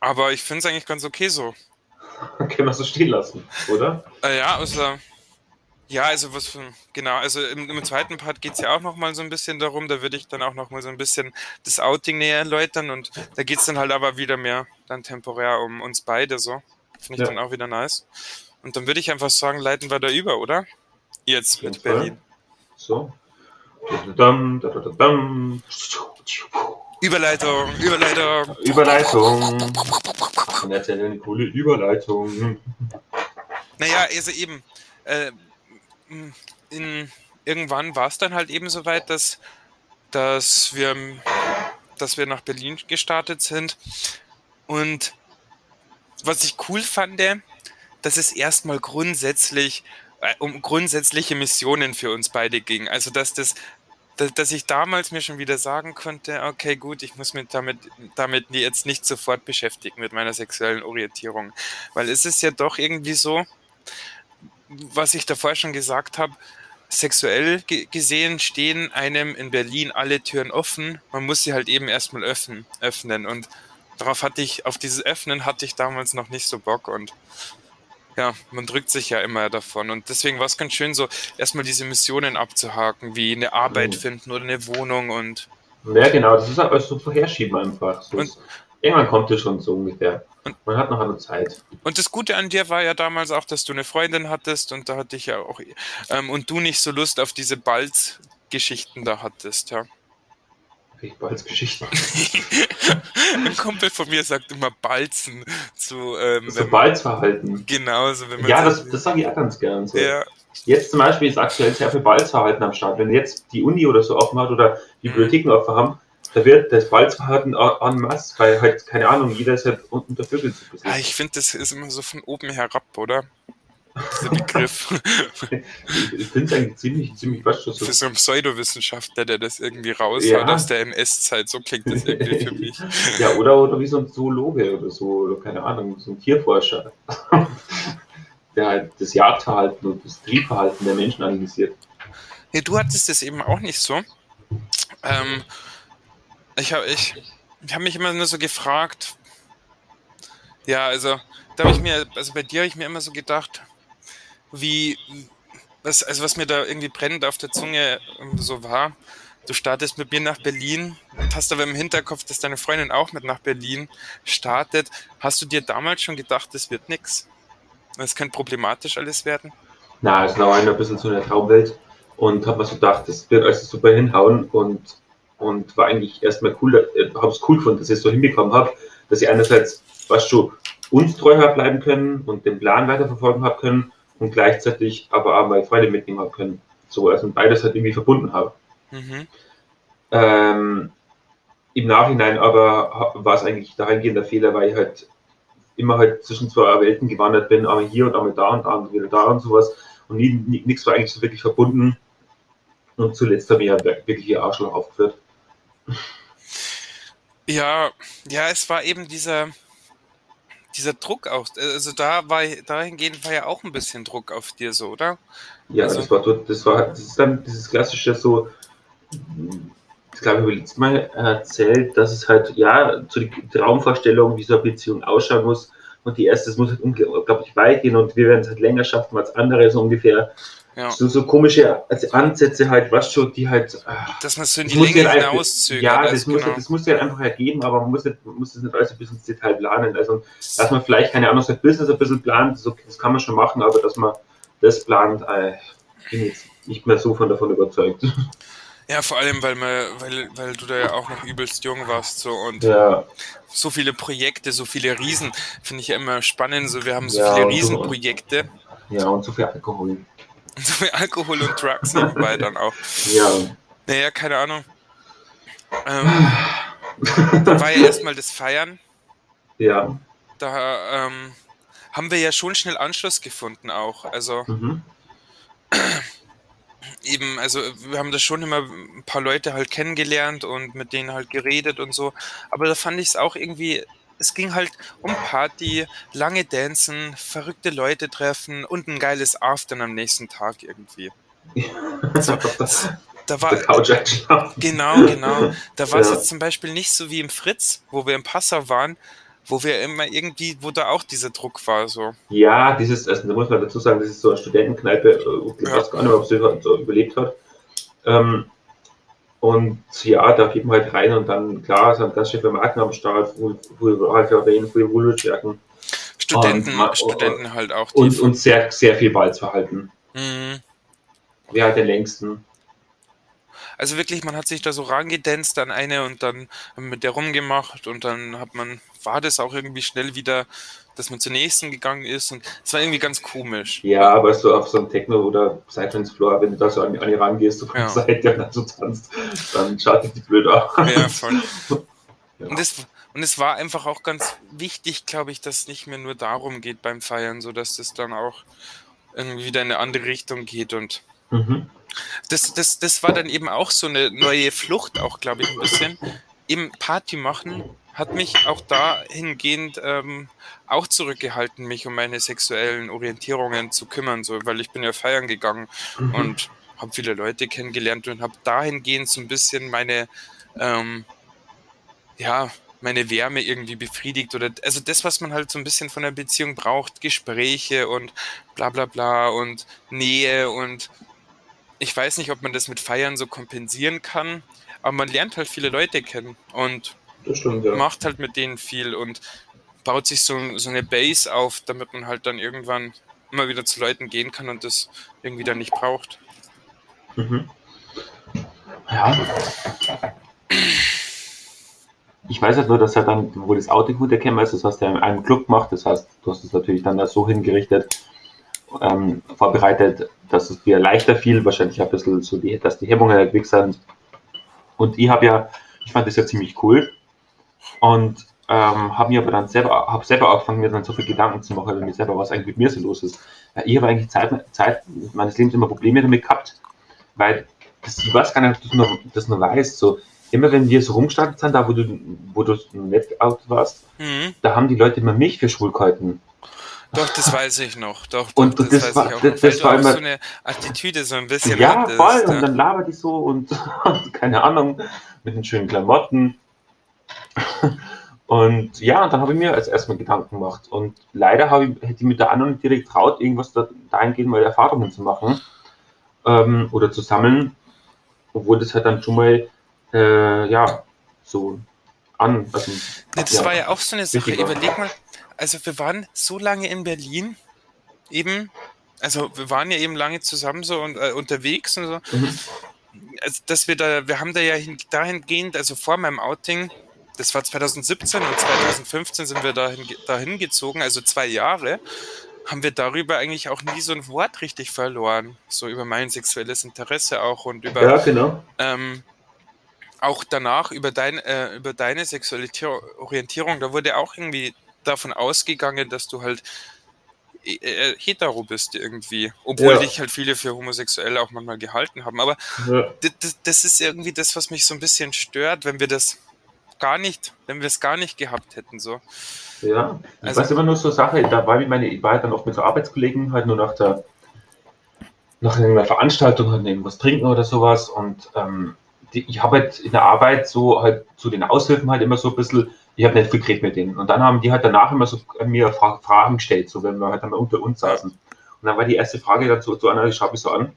Aber ich finde es eigentlich ganz okay so. Können wir so stehen lassen, oder? Äh, ja, außer. Ja, also was für. Genau, also im, im zweiten Part geht es ja auch nochmal so ein bisschen darum. Da würde ich dann auch nochmal so ein bisschen das Outing näher erläutern. Und da geht es dann halt aber wieder mehr dann temporär um uns beide so. Finde ich Ja. dann auch wieder nice. Und dann würde ich einfach sagen, leiten wir da über, oder? Jetzt mit. Berlin. So. Überleitung, Überleitung. Überleitung. Und erzähl eine coole Überleitung. Naja, also eben, äh, in, irgendwann war es dann halt eben soweit, dass, dass, wir, dass wir nach Berlin gestartet sind. Und was ich cool fand, dass es erstmal grundsätzlich äh, um grundsätzliche Missionen für uns beide ging. Also dass das dass, ich damals mir schon wieder sagen konnte, okay, gut, ich muss mich damit, damit jetzt nicht sofort beschäftigen mit meiner sexuellen Orientierung. Weil es ist ja doch irgendwie so, was ich davor schon gesagt habe, sexuell ge gesehen stehen einem in Berlin alle Türen offen. Man muss sie halt eben erstmal öffnen, öffnen. Und darauf hatte ich, auf dieses Öffnen hatte ich damals noch nicht so Bock und ja, man drückt sich ja immer davon. Und deswegen war es ganz schön, so erstmal diese Missionen abzuhaken, wie eine Arbeit Mhm. finden oder eine Wohnung und Ja, genau, das ist aber so vorherschieben einfach. So Und- irgendwann kommt es schon so ungefähr. Und- Man hat noch eine Zeit. Und das Gute an dir war ja damals auch, dass du eine Freundin hattest und da hatte ich ja auch, ähm, und du nicht so Lust auf diese Balz-Geschichten da hattest, ja. Ich als Geschichten. Ein Kumpel von mir sagt immer Balzen zu, ähm, So Balzverhalten. genauso, wenn man Ja, so- das, das sage ich auch ganz gern. So. ja, Jetzt zum Beispiel ist aktuell sehr viel Balzverhalten am Start. Wenn jetzt die Uni oder so offen hat oder die Mhm. Bibliotheken offen haben, da wird das Balzverhalten en masse, weil halt, keine Ahnung, jeder ist halt unten der Vögel zu ja, besitzen. ich finde, das ist immer so von oben herab, oder? Dieser Begriff. Ich, finde es eigentlich ziemlich, ziemlich was so. Für so einen Pseudowissenschaftler, der das irgendwie raushaut Ja. aus der NS-Zeit, so klingt das irgendwie für mich. Ja, oder, oder wie so ein Zoologe oder so, oder keine Ahnung, so ein Tierforscher, der halt das Jagdverhalten und das Triebverhalten der Menschen analysiert. Nee, du hattest es eben auch nicht so. Ähm, ich habe ich, ich hab mich immer nur so gefragt, ja, also da habe ich mir, also bei dir habe ich mir immer so gedacht, wie, was, also was mir da irgendwie brennend auf der Zunge so war, du startest mit mir nach Berlin, hast aber im Hinterkopf, dass deine Freundin auch mit nach Berlin startet. Hast du dir damals schon gedacht, das wird nichts? Das könnte problematisch alles werden? Na, es war ein bisschen so eine Traumwelt und habe mir so gedacht, das wird alles super hinhauen und, und war eigentlich erstmal cool, äh, habe es cool gefunden, dass ich es so hinbekommen habe, dass ich einerseits, weißt du, uns treu bleiben können und den Plan weiterverfolgen haben können und gleichzeitig aber auch meine Freunde mitnehmen haben können. So, also beides halt irgendwie verbunden habe. Mhm. Ähm, Im Nachhinein aber war es eigentlich dahingehender Fehler, weil ich halt immer halt zwischen zwei Welten gewandert bin, einmal hier und einmal da und dann wieder da und sowas. Und nichts war eigentlich so wirklich verbunden. Und zuletzt habe ich ja wirklich ihr Arschloch aufgeführt. Ja, ja, es war eben dieser, dieser Druck auch. Also da war dahingehend war ja auch ein bisschen Druck auf dir so, oder? Ja, also, das war das war das ist dann dieses klassische so, ich glaube, ich habe letztes Mal erzählt, dass es halt, ja, zu die Traumvorstellung, wie so eine Beziehung ausschauen muss. Und die erste, es muss halt unglaublich weit gehen und wir werden es halt länger schaffen als andere, so ungefähr. Ja. So, so komische Ansätze halt, was schon, die halt. Dass man so in die Länge halt hinauszögert. Ja, das, muss, genau. das muss ja einfach ergeben, aber man muss, nicht, man muss das nicht alles ein bisschen ins Detail planen. Also, dass man vielleicht, keine Ahnung, sein Business ein bisschen plant, das, das kann man schon machen, aber dass man das plant, äh, bin jetzt nicht mehr so von davon überzeugt. Ja, vor allem, weil, man, weil, weil du da ja auch noch übelst jung warst so und ja. so viele Projekte, so viele Riesen, finde ich ja immer spannend. So, wir haben so ja, viele Riesenprojekte. Ja, und so viel Alkohol. Und so viel Alkohol und Drugs nebenbei dann auch. Ja. Naja, keine Ahnung. Ähm, da war ja erstmal das Feiern. Ja. Da ähm, haben wir ja schon schnell Anschluss gefunden auch. Also mhm eben, also wir haben da schon immer ein paar Leute halt kennengelernt und mit denen halt geredet und so. Aber da fand ich es auch irgendwie, es ging halt um Party, lange Dancen, verrückte Leute treffen und ein geiles After am nächsten Tag irgendwie. Also, da war genau, genau. Da war es ja. jetzt zum Beispiel nicht so wie im Fritz, wo wir im Passau waren, wo wir immer irgendwie, wo da auch dieser Druck war. So. Ja, dieses, also da muss man dazu sagen, das ist so eine Studentenkneipe, äh, ich ja. weiß gar nicht, ob sie so überlebt hat. Ähm, und ja, da geht man halt rein und dann, klar, sind ganz schön viele Marken am Start, wo, wo halt viele Wohlfahrtswerken. Studenten, und, Studenten halt auch. Und, und sehr, sehr viel Balzverhalten. Mhm. Wer hat den längsten? Also wirklich, man hat sich da so rangedanzt an eine und dann mit der rumgemacht und dann hat man, war das auch irgendwie schnell wieder, dass man zur nächsten gegangen ist und es war irgendwie ganz komisch. Ja, aber so auf so einem Techno oder Cyclance Floor, wenn du da so an, an die rangehst, du von ja. der Seite und dann so tanzt, dann schaut dich die blöd aus. Ja, voll. ja. Und es, und es war einfach auch ganz wichtig, glaube ich, dass es nicht mehr nur darum geht beim Feiern, so dass es dann auch irgendwie wieder in eine andere Richtung geht und mhm das, das, das war dann eben auch so eine neue Flucht, auch glaube ich ein bisschen. Eben Party machen hat mich auch dahingehend ähm, auch zurückgehalten, mich um meine sexuellen Orientierungen zu kümmern, so, weil ich bin ja feiern gegangen mhm. und habe viele Leute kennengelernt und habe dahingehend so ein bisschen meine, ähm, ja, meine Wärme irgendwie befriedigt oder also das, was man halt so ein bisschen von der Beziehung braucht, Gespräche und bla bla bla und Nähe und ich weiß nicht, ob man das mit Feiern so kompensieren kann, aber man lernt halt viele Leute kennen und stimmt, ja. macht halt mit denen viel und baut sich so, so eine Base auf, damit man halt dann irgendwann immer wieder zu Leuten gehen kann und das irgendwie dann nicht braucht. Mhm. Ja. Ich weiß halt nur, dass er dann, wo das Outing gut erkennen ist, das hast du ja in einem Club gemacht, das heißt, du hast es natürlich dann da so hingerichtet, ähm, vorbereitet, dass es dir leichter fiel, wahrscheinlich ein bisschen so, die, dass die Hemmungen halt weg sind. Und ich habe ja, ich fand das ja ziemlich cool und ähm, habe mir aber dann selber, habe selber angefangen, mir dann so viel Gedanken zu machen, über mir selber, was eigentlich mit mir so los ist. Ich habe eigentlich Zeit, Zeit meines Lebens immer Probleme damit gehabt, weil das, ich weiß gar nicht, ob du das noch, das noch weißt, so, immer wenn wir so rumgestartet sind, da wo du, wo du nicht out warst, mhm. da haben die Leute immer mich für schwul gehalten. Doch, das weiß ich noch. Doch, und, doch, und das, das, war, das, das war immer so eine Attitüde so ein bisschen Ja, hattest, voll. Und dann labert die so und, und keine Ahnung, mit den schönen Klamotten. Und ja, und dann habe ich mir als erstmal Gedanken gemacht. Und leider habe ich, hätte ich auch noch nicht direkt traut, irgendwas da, dahingehend mal Erfahrungen zu machen ähm, oder zu sammeln, obwohl das halt dann schon mal, äh, ja, so an. Also, das ja, war ja auch so eine Sache. Überleg mal, also wir waren so lange in Berlin, eben, also wir waren ja eben lange zusammen so und äh, unterwegs und so. Mhm. Also, dass wir da, wir haben da ja hin, dahingehend, also vor meinem Outing, das war 2017 und 2015 sind wir dahin, dahin gezogen, also zwei Jahre, haben wir darüber eigentlich auch nie so ein Wort richtig verloren. So über mein sexuelles Interesse auch und über ja, genau. ähm, auch danach über, dein, äh, über deine sexuelle Orientierung, da wurde auch irgendwie davon ausgegangen, dass du halt äh, äh, hetero bist irgendwie, obwohl ja. dich halt viele für homosexuell auch manchmal gehalten haben. Aber ja. das ist irgendwie das, was mich so ein bisschen stört, wenn wir das gar nicht, wenn wir es gar nicht gehabt hätten. So. Ja, ich also, weiß immer nur so Sache, da war ich meine, ich war dann oft mit so Arbeitskollegen halt nur nach der nach einer Veranstaltung halt irgendwas trinken oder sowas und ähm, die, ich habe halt in der Arbeit so halt zu den Aushilfen halt immer so ein bisschen, ich habe nicht viel geredet mit denen und dann haben die halt danach immer so mir Fragen gestellt, so wenn wir halt dann unter uns saßen. Und dann war die erste Frage dazu zu einer, ich schaue mich so an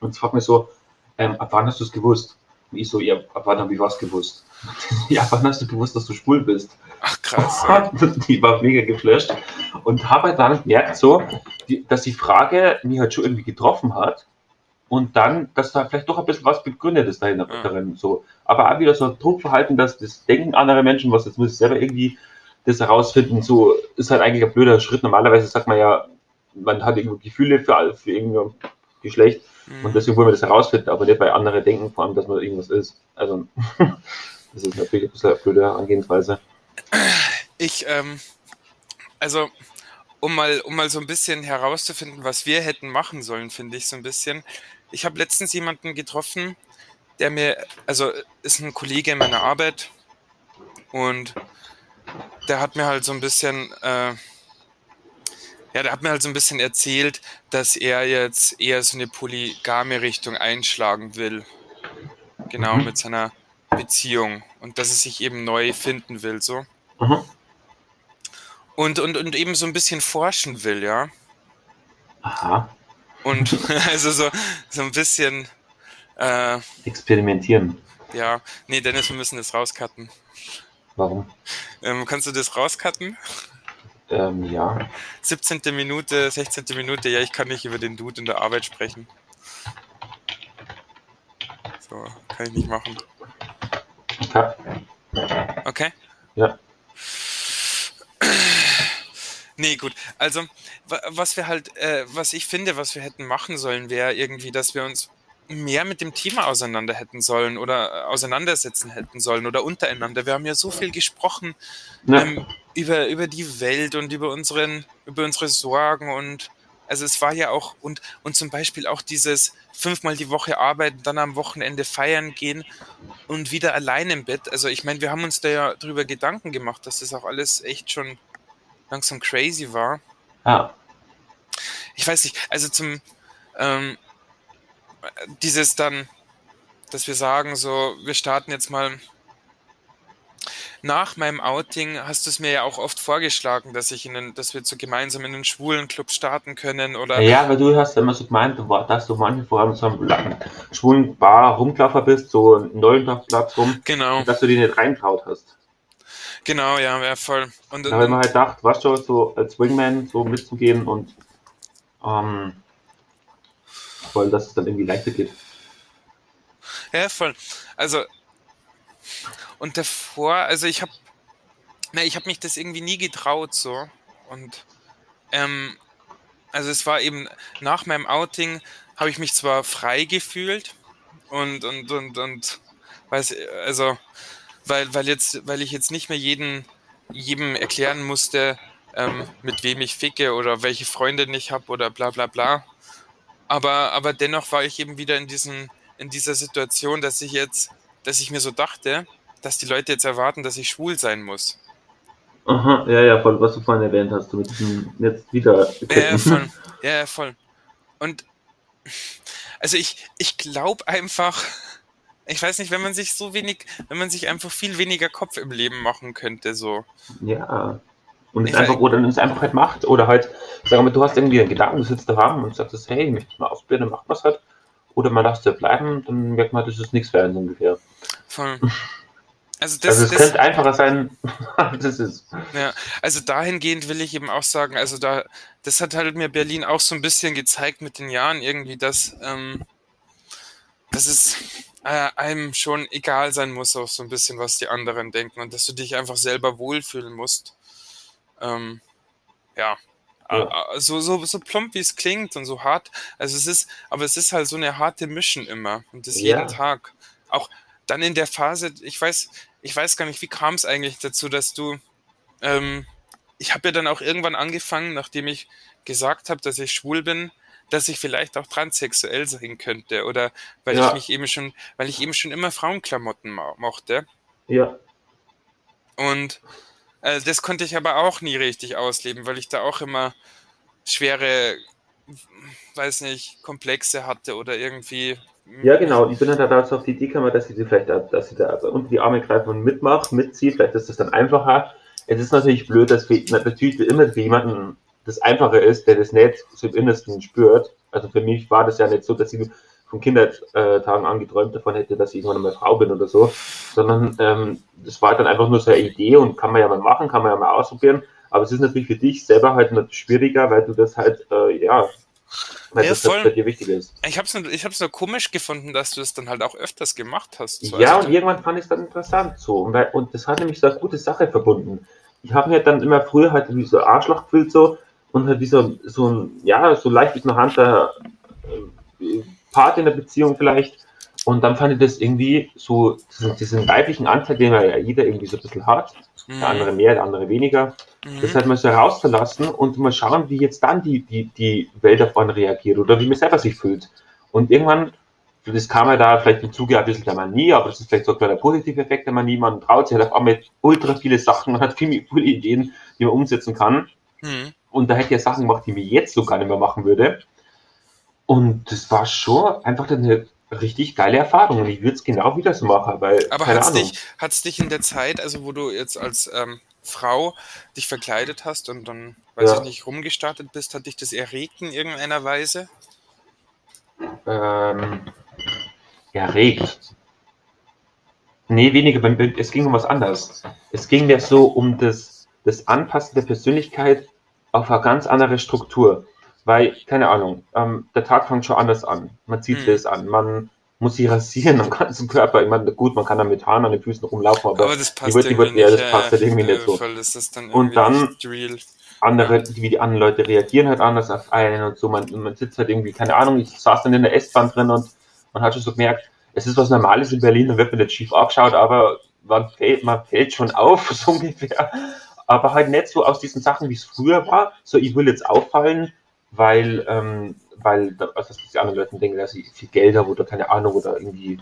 und fragt mir so, ähm, ab wann hast du es gewusst? Und ich so, ja, ab wann habe ich was gewusst? ja, wann hast du gewusst, dass du schwul bist? Ach krass. die war mega geflasht. Und habe halt dann gemerkt, so, die, dass die Frage mich halt schon irgendwie getroffen hat. Und dann, dass da vielleicht doch ein bisschen was begründet ist dahinter darin. So. Aber auch wieder so ein Druckverhalten, dass das Denken anderer Menschen, was jetzt muss ich selber irgendwie das herausfinden, so ist halt eigentlich ein blöder Schritt. Normalerweise sagt man ja, man hat irgendwie Gefühle für, für irgendein Geschlecht mhm. und deswegen wollen wir das herausfinden, aber nicht bei anderen denken, vor allem, dass man irgendwas ist. Also Das ist natürlich ein bisschen eine blöde Herangehensweise. Ich, ähm, also, um mal, um mal so ein bisschen herauszufinden, was wir hätten machen sollen, finde ich so ein bisschen. Ich habe letztens jemanden getroffen, der mir, also ist ein Kollege in meiner Arbeit und der hat mir halt so ein bisschen, äh, ja, der hat mir halt so ein bisschen erzählt, dass er jetzt eher so eine polygame Richtung einschlagen will. Genau, mhm. mit seiner Beziehung und dass es sich eben neu finden will, so. Mhm. Und, und, und eben so ein bisschen forschen will, ja. Aha. Und also so, so ein bisschen äh, experimentieren. Ja, nee, Dennis, wir müssen das rauscutten. Warum? Ähm, kannst du das rauscutten? Ähm, ja. 17. Minute, 16. Minute, ja, ich kann nicht über den Dude in der Arbeit sprechen. So, kann ich nicht machen. Ja. Okay. Ja. Nee, gut. Also, was wir halt, äh, was ich finde, was wir hätten machen sollen, wäre irgendwie, dass wir uns mehr mit dem Thema auseinander hätten sollen oder äh, auseinandersetzen hätten sollen oder untereinander. Wir haben ja so viel gesprochen ja. ähm, über, über die Welt und über unseren, über unsere Sorgen und also es war ja auch, und, und zum Beispiel auch dieses fünfmal die Woche arbeiten, dann am Wochenende feiern gehen und wieder allein im Bett. Also ich meine, wir haben uns da ja drüber Gedanken gemacht, dass das auch alles echt schon langsam crazy war. Ja. Ich weiß nicht, also zum ähm, dieses dann, dass wir sagen, so, wir starten jetzt mal nach meinem Outing hast du es mir ja auch oft vorgeschlagen, dass ich in den, dass wir so gemeinsam in einen schwulen Club starten können oder. Ja, weil du hast immer so gemeint, dass du manche vor allem so einem schwulen Bar rumklaffer bist, so einen neuen Platz rum. Genau. Dass du die nicht reintraut hast. Genau, ja, wäre voll. Und, da haben wir halt gedacht, was schon so als Wingman so mitzugehen und ähm, weil das dann irgendwie leichter geht. Ja, voll. Also und davor, also ich habe, na, ich habe mich das irgendwie nie getraut so. Und ähm, also es war eben nach meinem Outing habe ich mich zwar frei gefühlt und und und und weiß also weil weil jetzt weil ich jetzt nicht mehr jeden jedem erklären musste ähm, mit wem ich ficke oder welche Freundin ich habe oder bla bla bla aber aber dennoch war ich eben wieder in diesen in dieser Situation dass ich jetzt dass ich mir so dachte dass die Leute jetzt erwarten, dass ich schwul sein muss. Aha, ja, ja, voll, was du vorhin erwähnt hast, mit diesem jetzt wieder. Ja, voll. Ja, voll. Und also ich, ich glaube einfach, ich weiß nicht, wenn man sich so wenig, wenn man sich einfach viel weniger Kopf im Leben machen könnte, so. Ja. Und es einfach, oder es einfach halt macht, oder halt, sag mal, du hast irgendwie einen Gedanken, du sitzt daheim und sagst, hey, ich möchte mal ausprobieren, dann macht man es halt. Oder man lässt es bleiben, dann merkt man, das ist nichts werden, so ungefähr. Voll. Also, das, also es das, könnte einfacher sein, als es ist. Ja, also dahingehend will ich eben auch sagen, also da, das hat halt mir Berlin auch so ein bisschen gezeigt mit den Jahren irgendwie, dass, ähm, dass es äh, einem schon egal sein muss, auch so ein bisschen, was die anderen denken und dass du dich einfach selber wohlfühlen musst. Ähm, ja, ja. So, so, so plump wie es klingt und so hart. Also es ist, aber es ist halt so eine harte Mission immer und das ja. jeden Tag. Auch dann in der Phase, ich weiß, ich weiß gar nicht, wie kam es eigentlich dazu, dass du, ähm, ich habe ja dann auch irgendwann angefangen, nachdem ich gesagt habe, dass ich schwul bin, dass ich vielleicht auch transsexuell sein könnte oder weil ja. ich mich eben schon, weil ich eben schon immer Frauenklamotten mochte. Ja. Und äh, das konnte ich aber auch nie richtig ausleben, weil ich da auch immer schwere, weiß nicht, Komplexe hatte oder irgendwie ja, genau. Ich bin dann da auf die Idee gekommen, dass sie vielleicht, dass sie da unter die Arme greifen und mitmacht, mitzieht. Vielleicht ist das dann einfacher. Es ist natürlich blöd, dass für, natürlich immer für jemanden das Einfache ist, der das nicht so im Innersten spürt. Also für mich war das ja nicht so, dass ich von Kindertagen an geträumt davon hätte, dass ich irgendwann einmal Frau bin oder so, sondern ähm, das war dann einfach nur so eine Idee und kann man ja mal machen, kann man ja mal ausprobieren. Aber es ist natürlich für dich selber halt schwieriger, weil du das halt, äh, ja, weil ja, das voll. für dir wichtig ist. Ich habe es nur, ich nur komisch gefunden, dass du es dann halt auch öfters gemacht hast. So. Ja, also, und irgendwann fand ich es dann interessant so. Und, weil, und das hat nämlich so eine gute Sache verbunden. Ich habe mir dann immer früher halt wie so Arschloch gefühlt so und halt wie so, ein, ja, so leicht ignoranter äh, Part in der Beziehung vielleicht. Und dann fand ich das irgendwie so, diesen, diesen weiblichen Anteil, den ja jeder irgendwie so ein bisschen hat, mhm. der andere mehr, der andere weniger, mhm. das halt mal so rauszulassen und mal schauen, wie jetzt dann die, die, die Welt auf einen reagiert oder wie man selber sich fühlt. Und irgendwann, das kam ja da vielleicht im Zuge ein bisschen der Manie, aber das ist vielleicht so ein kleiner positiver Effekt der Manie, man traut sich halt auf einmal ultra viele Sachen, man hat viele, viele Ideen, die man umsetzen kann. Mhm. Und da hätte ich ja Sachen gemacht, die mir jetzt so gar nicht mehr machen würde. Und das war schon einfach eine richtig geile Erfahrung und ich würde es genau wieder so machen, weil. Aber hat es dich, hat's dich in der Zeit, also wo du jetzt als ähm, Frau dich verkleidet hast und dann, weiß ja. ich nicht, rumgestartet bist, hat dich das erregt in irgendeiner Weise? Ähm, erregt. Nee, weniger, es ging um was anderes. Es ging mir so um das, das Anpassen der Persönlichkeit auf eine ganz andere Struktur. Weil, keine Ahnung, ähm, der Tag fängt schon anders an. Man zieht hm. es an, man muss sich rasieren am ganzen Körper. Ich meine, gut, man kann da mit Haaren an den Füßen rumlaufen, aber, aber das passt, die wird, ja, das passt halt irgendwie nicht so. Dann und dann andere, wie die anderen Leute reagieren halt anders auf einen und so. Man, man sitzt halt irgendwie, keine Ahnung, ich saß dann in der S-Bahn drin und man hat schon so gemerkt, es ist was Normales in Berlin, dann wird man nicht schief angeschaut, aber man fällt, man fällt schon auf, so ungefähr. Aber halt nicht so aus diesen Sachen, wie es früher war, so ich will jetzt auffallen, weil, ähm, weil was die anderen Leute denken, dass ich viel Geld habe oder keine Ahnung oder irgendwie,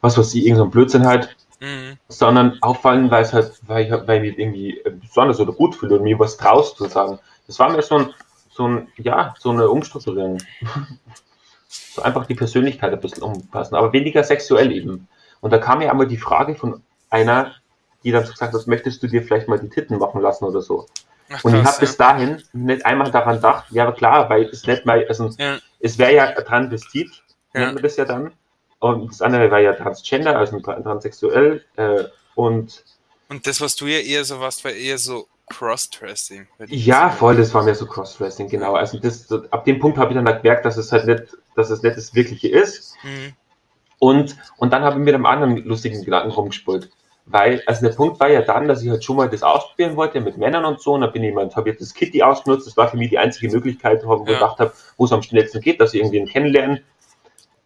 was weiß ich, irgendein so Blödsinn halt. Mhm. Sondern auffallen, weil es halt, weil ich, weil ich mich irgendwie besonders oder gut fühle und mir was traust zu sagen. Das war mir so ein, so ein, ja, so eine Umstrukturierung. so einfach die Persönlichkeit ein bisschen umpassen, aber weniger sexuell eben. Und da kam mir einmal die Frage von einer, die dann gesagt hat, möchtest du dir vielleicht mal die Titten machen lassen oder so. Ach, und ich habe ja. bis dahin nicht einmal daran gedacht, ja, klar, weil es nicht mal, also ja. es wäre ja Transvestit, ja. nennt man das ja dann. Und das andere war ja Transgender, also transsexuell. Äh, und, und das, was du ja eher so warst, war eher so Crossdressing. Ja, voll, das war mehr so Crossdressing, genau. Also das, ab dem Punkt habe ich dann gemerkt, dass es halt nicht, dass es nicht das Wirkliche ist. Mhm. Und, und dann habe ich mit einem anderen lustigen Gedanken rumgespult weil, also der Punkt war ja dann, dass ich halt schon mal das ausprobieren wollte mit Männern und so, und da bin ich mal, habe jetzt das Kitty ausgenutzt, das war für mich die einzige Möglichkeit, wo ich gedacht habe, wo es am schnellsten geht, dass ich irgendwie einen kennenlernen.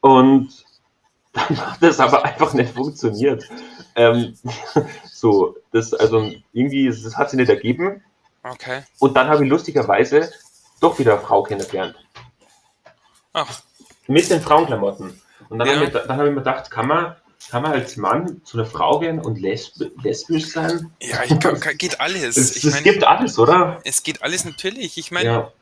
Und dann hat das aber einfach nicht funktioniert. Ähm, so, das, also irgendwie, das hat sich nicht ergeben. Okay. Und dann habe ich lustigerweise doch wieder eine Frau kennengelernt. Ach. Mit den Frauenklamotten. Und dann ja. habe ich, hab ich mir gedacht, kann man, kann man als Mann zu einer Frau gehen und lesb lesbisch sein? Ja, ich kann, kann, geht alles. Es, ich es mein, gibt alles, oder? es geht alles natürlich. Ich meine, ja.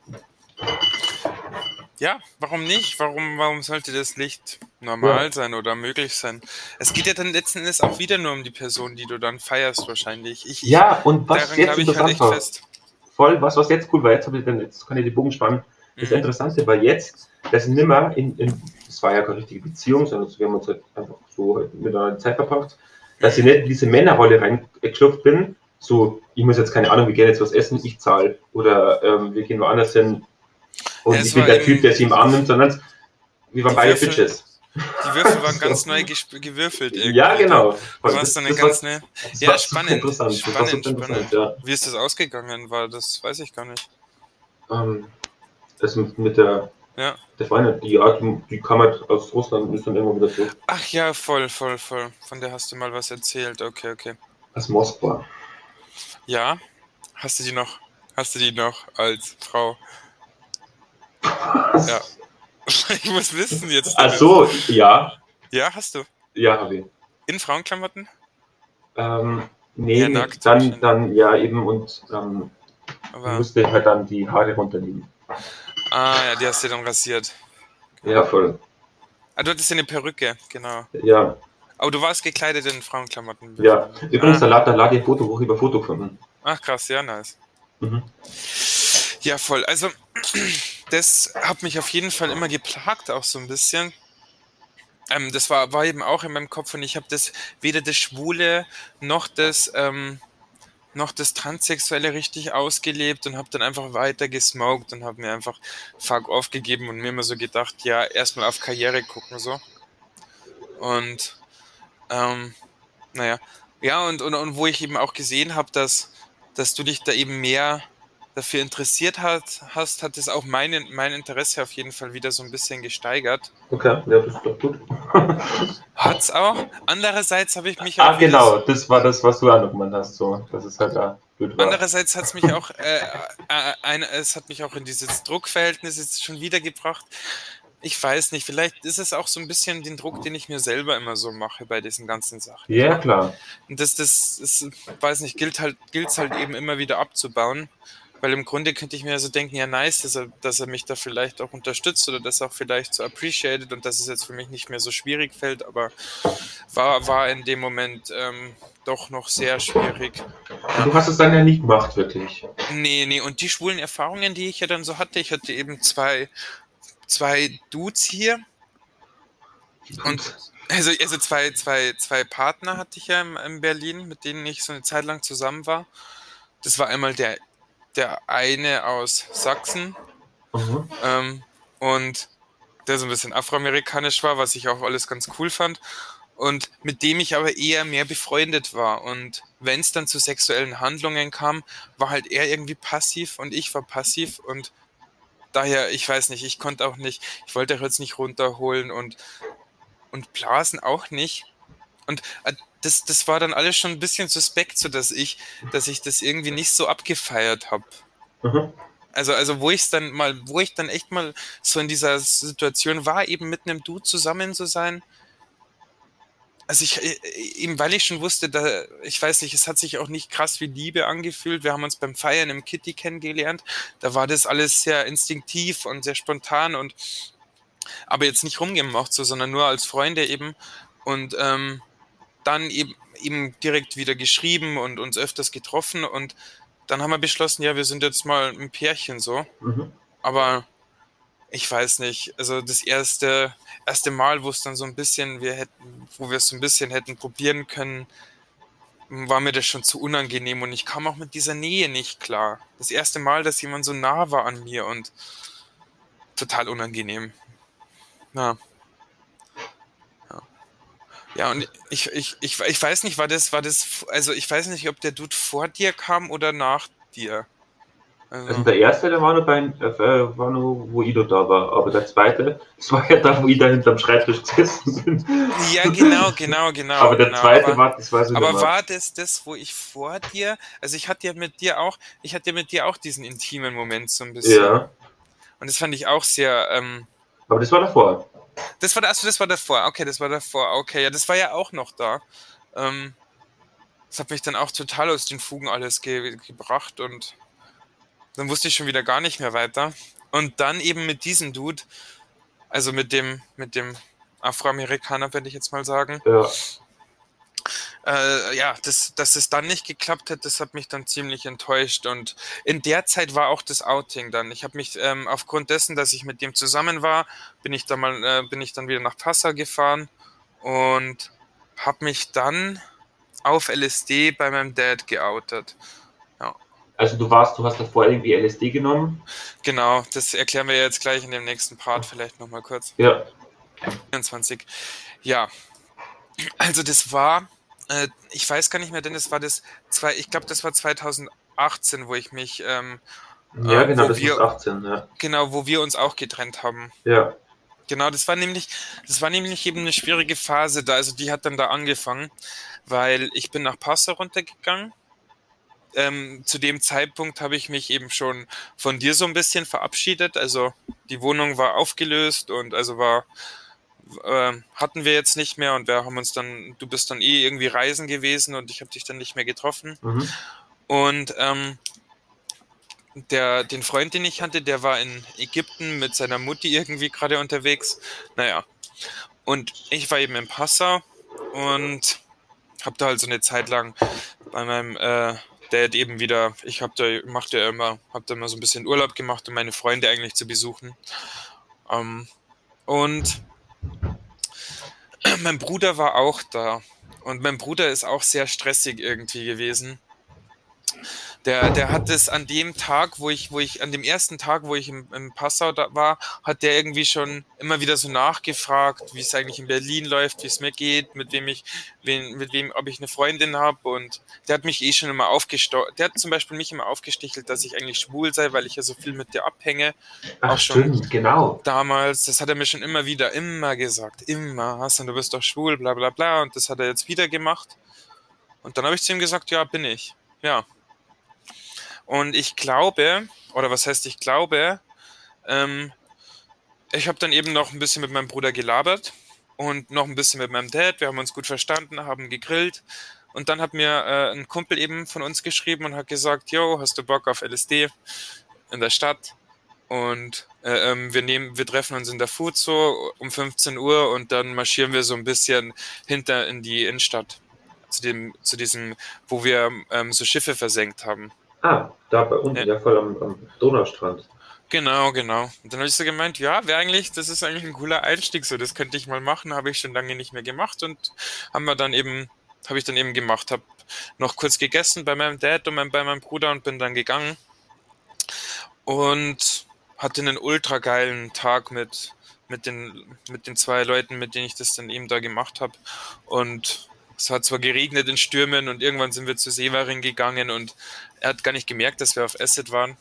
Ja. warum nicht? Warum, warum sollte das Licht normal Ja. sein oder möglich sein? Es geht ja dann letzten Endes auch wieder nur um die Person, die du dann feierst wahrscheinlich. Ich, Ja, und was daran jetzt glaube ich halt echt fest. voll, was, was jetzt cool war, jetzt, ich dann, jetzt kann ich die Bogen spannen. Das. Interessante war jetzt, dass ich nimmer in, in, das war ja keine richtige Beziehung, sondern wir haben uns halt einfach so halt miteinander Zeit verbracht, dass ich nicht in diese Männerrolle reingeschlupft bin, so, ich muss jetzt keine Ahnung, wir gehen jetzt was essen, ich zahle, oder ähm, wir gehen woanders hin und Ja, ich bin der Typ, der sie im Arm nimmt, sondern wir waren beide Würfel- Bitches. Die Würfel waren ganz neu gewürfelt irgendwie. Ja, genau. Du warst dann eine Das ganz war- ne. das Ja, spannend. Interessant. Das Spannend, spannend. ja. Wie ist das ausgegangen? War das weiß ich gar nicht. Ähm, das mit, mit der, Ja. der Freundin, die, ja, die, kam halt aus Russland und ist dann irgendwann wieder zurück. Ach ja, voll, voll, voll. Von der hast du mal was erzählt. Okay, okay. Aus Moskau. Ja. Hast du die noch? Hast du die noch als Frau? Ja. Ich muss wissen jetzt. Ach so, ja. Ja, hast du. Ja, habe ich. In Frauenklamotten? Ähm, nee, Ja, nackt dann, dann, ja, eben, und ähm, Aber. musste halt dann die Haare runternehmen. Ah ja, die hast du dann rasiert. Ja, voll. Ah, du hattest ja eine Perücke, genau. Ja, Aber du warst gekleidet in Frauenklamotten. ja. Übrigens, Ah. da da ich ein Foto hoch über Foto gefunden. Ach krass, ja, nice. Mhm. Ja, voll. Also, das hat mich auf jeden Fall immer geplagt, auch so ein bisschen. Ähm, das war, war eben auch in meinem Kopf und ich habe das weder das Schwule noch das, ähm, noch das Transsexuelle richtig ausgelebt und habe dann einfach weiter gesmoked und habe mir einfach Fuck off gegeben und mir immer so gedacht, ja, erstmal auf Karriere gucken so. Und ähm, naja, ja, und, und, und wo ich eben auch gesehen habe, dass, dass du dich da eben mehr dafür interessiert hat, hast, hat es auch mein, mein Interesse auf jeden Fall wieder so ein bisschen gesteigert. Okay, ja, das ist doch gut. Hat's auch. Andererseits habe ich mich ah, auch wieder genau, das war das, was du auch noch gemeint hast. So. Das ist halt da. Andererseits hat es mich auch, äh, äh, ein, es hat mich auch in dieses Druckverhältnis jetzt schon wieder gebracht. Ich weiß nicht, vielleicht ist es auch so ein bisschen den Druck, den ich mir selber immer so mache bei diesen ganzen Sachen. Ja, klar. Und das, das, das weiß nicht, gilt halt, gilt's halt eben immer wieder abzubauen. Weil im Grunde könnte ich mir so denken, ja nice, dass er, dass er mich da vielleicht auch unterstützt oder das auch vielleicht so appreciated und dass es jetzt für mich nicht mehr so schwierig fällt, aber war, war in dem Moment ähm, doch noch sehr schwierig. Du hast es dann ja nicht gemacht, wirklich. Nee, nee, und die schwulen Erfahrungen, die ich ja dann so hatte, ich hatte eben zwei, zwei Dudes hier und also, also zwei, zwei, zwei Partner hatte ich ja in, in Berlin, mit denen ich so eine Zeit lang zusammen war. Das war einmal der, der eine aus Sachsen Mhm. ähm, und der so ein bisschen afroamerikanisch war, was ich auch alles ganz cool fand. Und mit dem ich aber eher mehr befreundet war. Und wenn es dann zu sexuellen Handlungen kam, war halt er irgendwie passiv und ich war passiv. Und daher, ich weiß nicht, ich konnte auch nicht, ich wollte auch jetzt nicht runterholen und, und blasen auch nicht. Und äh, das, das war dann alles schon ein bisschen suspekt, so dass ich, dass ich das irgendwie nicht so abgefeiert habe. Mhm. Also, also wo ich es dann mal, wo ich dann echt mal so in dieser Situation war, eben mit einem Dude zusammen zu sein. Also ich, äh, eben weil ich schon wusste, da, ich weiß nicht, es hat sich auch nicht krass wie Liebe angefühlt. Wir haben uns beim Feiern im Kitty kennengelernt. Da war das alles sehr instinktiv und sehr spontan und aber jetzt nicht rumgemacht so, sondern nur als Freunde eben. Und ähm, dann eben, eben direkt wieder geschrieben und uns öfters getroffen und dann haben wir beschlossen, ja, wir sind jetzt mal ein Pärchen so. Mhm. Aber ich weiß nicht, also das erste, erste Mal, wo es dann so ein bisschen, wir hätten, wo wir es so ein bisschen hätten probieren können, war mir das schon zu unangenehm und ich kam auch mit dieser Nähe nicht klar. Das erste Mal, dass jemand so nah war an mir und total unangenehm. Ja. Ja, ja und ich, ich, ich, ich weiß nicht, war das, war das, also ich weiß nicht, ob der Dude vor dir kam oder nach dir. Also der erste, der war nur, bei, äh, war nur, wo Ido da war. Aber der zweite, das war ja da, wo ich da hinterm Schreibtisch gesessen bin. Ja, genau, genau, genau. aber der genau. zweite aber, war, das weiß ich aber mehr. war das das, wo ich vor dir, also ich hatte ja mit dir auch, ich hatte ja mit dir auch diesen intimen Moment so ein bisschen. Ja, Und das fand ich auch sehr, ähm, aber das war davor. Das war, also das war davor. Okay, das war davor. Okay, ja, das war ja auch noch da. Ähm, das hat mich dann auch total aus den Fugen alles ge gebracht und dann wusste ich schon wieder gar nicht mehr weiter. Und dann eben mit diesem Dude, also mit dem, mit dem Afroamerikaner, würde ich jetzt mal sagen. Ja. Äh, ja, das, dass es dann nicht geklappt hat, das hat mich dann ziemlich enttäuscht. Und in der Zeit war auch das Outing dann. Ich habe mich ähm, aufgrund dessen, dass ich mit dem zusammen war, bin ich dann mal, äh, bin ich dann wieder nach Passau gefahren und habe mich dann auf LSD bei meinem Dad geoutet. Ja. Also du warst, du hast davor irgendwie LSD genommen? Genau, das erklären wir jetzt gleich in dem nächsten Part vielleicht nochmal kurz. Ja. 24. Ja. Also das war, äh, ich weiß gar nicht mehr, denn es war das, zwei, ich glaube, das war 2018, wo ich mich ähm, ja, genau, das wir, ist 18, ja. Genau, wo wir uns auch getrennt haben. Ja. Genau, das war nämlich, das war nämlich eben eine schwierige Phase da. Also die hat dann da angefangen, weil ich bin nach Passau runtergegangen. Ähm, zu dem Zeitpunkt habe ich mich eben schon von dir so ein bisschen verabschiedet. Also die Wohnung war aufgelöst und also war äh, hatten wir jetzt nicht mehr und wir haben uns dann, du bist dann eh irgendwie reisen gewesen und ich habe dich dann nicht mehr getroffen. Mhm. Und ähm, der, den Freund, den ich hatte, der war in Ägypten mit seiner Mutti irgendwie gerade unterwegs. Naja. Und ich war eben in Passau und habe da halt so eine Zeit lang bei meinem äh, Dad eben wieder, ich habe da, machte ja immer, habe da immer so ein bisschen Urlaub gemacht, um meine Freunde eigentlich zu besuchen. Ähm, und mein Bruder war auch da. Und mein Bruder ist auch sehr stressig irgendwie gewesen. Der, der hat es an dem Tag, wo ich, wo ich, an dem ersten Tag, wo ich im, im Passau da war, hat der irgendwie schon immer wieder so nachgefragt, wie es eigentlich in Berlin läuft, wie es mir geht, mit wem ich, wen, mit wem, ob ich eine Freundin habe. Und der hat mich eh schon immer aufgestochen. Der hat zum Beispiel mich immer aufgestichelt, dass ich eigentlich schwul sei, weil ich ja so viel mit dir abhänge. Ach, auch schon stimmt, genau. Damals, das hat er mir schon immer wieder, immer gesagt, immer, Hassan, du bist doch schwul, bla bla bla. Und das hat er jetzt wieder gemacht. Und dann habe ich zu ihm gesagt, ja, bin ich. Ja, und ich glaube, oder was heißt ich glaube, ähm, ich habe dann eben noch ein bisschen mit meinem Bruder gelabert und noch ein bisschen mit meinem Dad. Wir haben uns gut verstanden, haben gegrillt. Und dann hat mir äh, ein Kumpel eben von uns geschrieben und hat gesagt, yo, hast du Bock auf LSD in der Stadt? Und äh, ähm, wir nehmen, wir treffen uns in der so um 15 Uhr und dann marschieren wir so ein bisschen hinter in die Innenstadt zu dem, zu diesem, wo wir ähm, so Schiffe versenkt haben. Ah, da bei unten, ja, ja voll am, am, Donaustrand. Genau, genau. Und dann habe ich so gemeint, ja, wäre eigentlich, das ist eigentlich ein cooler Einstieg, so das könnte ich mal machen, habe ich schon lange nicht mehr gemacht und haben wir dann eben, habe ich dann eben gemacht, habe noch kurz gegessen bei meinem Dad und mein, bei meinem Bruder und bin dann gegangen und hatte einen ultra geilen Tag mit mit den mit den zwei Leuten, mit denen ich das dann eben da gemacht habe und es hat zwar geregnet in Stürmen und irgendwann sind wir zu Severin gegangen und er hat gar nicht gemerkt, dass wir auf Acid waren.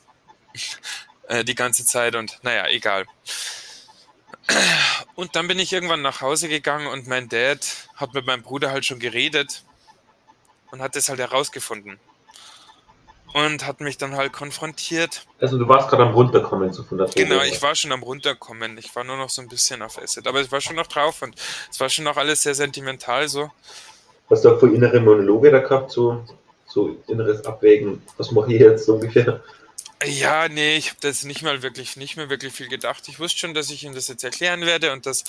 äh, die ganze Zeit und naja, egal. Und dann bin ich irgendwann nach Hause gegangen und mein Dad hat mit meinem Bruder halt schon geredet und hat das halt herausgefunden. Und hat mich dann halt konfrontiert. Also du warst gerade am runterkommen so von der Genau, ich war schon am runterkommen. Ich war nur noch so ein bisschen auf Acid, aber ich war schon noch drauf und es war schon noch alles sehr sentimental so. Hast du auch vor innere Monologe da gehabt, so, so inneres Abwägen, was mache ich jetzt so ungefähr? Ja, nee, ich habe das nicht mal wirklich, nicht mehr wirklich viel gedacht. Ich wusste schon, dass ich ihm das jetzt erklären werde und das,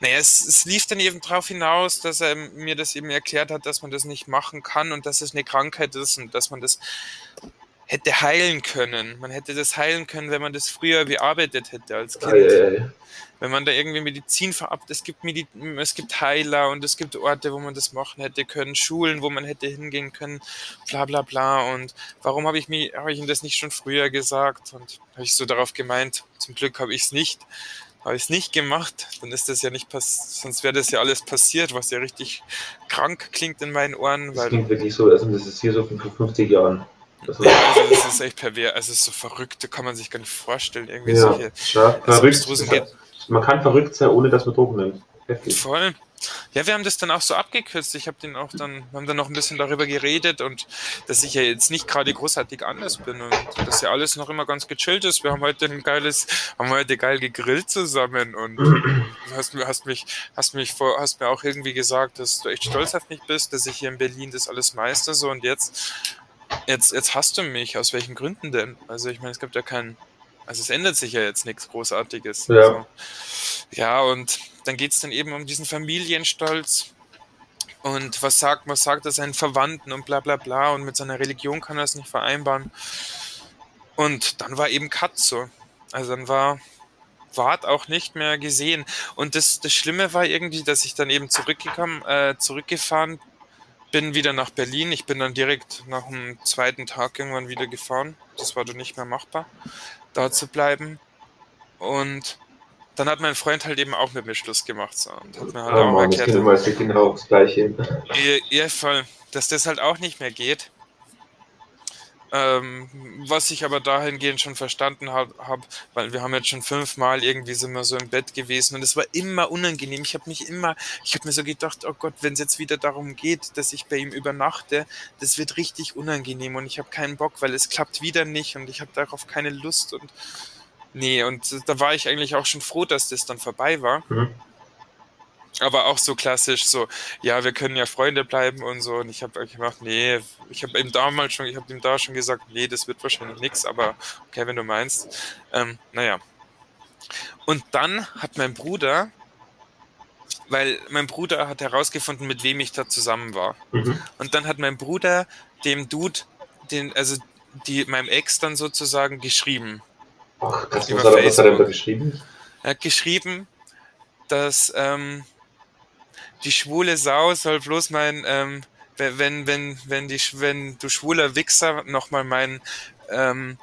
naja, es, es lief dann eben darauf hinaus, dass er mir das eben erklärt hat, dass man das nicht machen kann und dass es eine Krankheit ist und dass man das hätte heilen können. Man hätte das heilen können, wenn man das früher bearbeitet hätte als Kind. Ei, ei, ei wenn man da irgendwie Medizin verabbt, es gibt, Medi es gibt Heiler und es gibt Orte, wo man das machen hätte können, Schulen, wo man hätte hingehen können, bla bla bla. Und warum habe ich mir, habe ich ihm das nicht schon früher gesagt? Und habe ich so darauf gemeint, zum Glück habe ich es nicht. Habe ich es nicht gemacht, dann ist das ja nicht passiert, sonst wäre das ja alles passiert, was ja richtig krank klingt in meinen Ohren. Das klingt wirklich so, also das ist hier so vor 50 Jahren. Also das ist echt pervers, also so verrückt, da kann man sich gar nicht vorstellen. Irgendwie ja, solche ja, verrückt man kann verrückt sein, ohne dass man Drogen nimmt. Heftig. Voll. Ja, wir haben das dann auch so abgekürzt. Ich habe den auch dann, wir haben dann noch ein bisschen darüber geredet und dass ich ja jetzt nicht gerade großartig anders bin und dass ja alles noch immer ganz gechillt ist. Wir haben heute ein geiles, haben heute geil gegrillt zusammen und du hast, hast mich, hast mich vor, hast mir auch irgendwie gesagt, dass du echt stolz auf mich bist, dass ich hier in Berlin das alles meister so und jetzt, jetzt, jetzt hast du mich. Aus welchen Gründen denn? Also ich meine, es gibt ja keinen, also es ändert sich ja jetzt nichts Großartiges. Ja. Also, ja, und dann geht es dann eben um diesen Familienstolz. Und was sagt, was sagt er seinen Verwandten und bla bla bla und mit seiner Religion kann er es nicht vereinbaren. Und dann war eben so. Also dann war Wart auch nicht mehr gesehen. Und das, das Schlimme war irgendwie, dass ich dann eben zurückgekommen, äh, zurückgefahren bin wieder nach Berlin. Ich bin dann direkt nach dem zweiten Tag irgendwann wieder gefahren. Das war dann nicht mehr machbar, da zu bleiben. Und dann hat mein Freund halt eben auch mit mir Schluss gemacht so, und hat mir halt Ah, auch Mann, das erklärt, immer genau das Gleiche. ja, ja, voll, dass das halt auch nicht mehr geht. Ähm, was ich aber dahingehend schon verstanden habe, hab, weil wir haben jetzt schon fünfmal irgendwie sind wir so im Bett gewesen und es war immer unangenehm. Ich habe mich immer, ich habe mir so gedacht, oh Gott, wenn es jetzt wieder darum geht, dass ich bei ihm übernachte, das wird richtig unangenehm und ich habe keinen Bock, weil es klappt wieder nicht und ich habe darauf keine Lust und nee, und da war ich eigentlich auch schon froh, dass das dann vorbei war. Mhm. Aber auch so klassisch, so, ja, wir können ja Freunde bleiben und so. Und ich habe gemacht, nee, ich habe ihm damals schon, ich habe ihm da schon gesagt, nee, das wird wahrscheinlich nichts, aber okay, wenn du meinst. Ähm, naja. Und dann hat mein Bruder, weil mein Bruder hat herausgefunden, mit wem ich da zusammen war. Mhm. Und dann hat mein Bruder dem Dude, den, also die, meinem Ex dann sozusagen geschrieben. Ach, was hat, er, was hat er da Facebook. geschrieben? Er hat geschrieben, dass ähm, die schwule Sau soll bloß mein, ähm, wenn, wenn, wenn, die, wenn du schwuler Wichser nochmal meinen, ähm,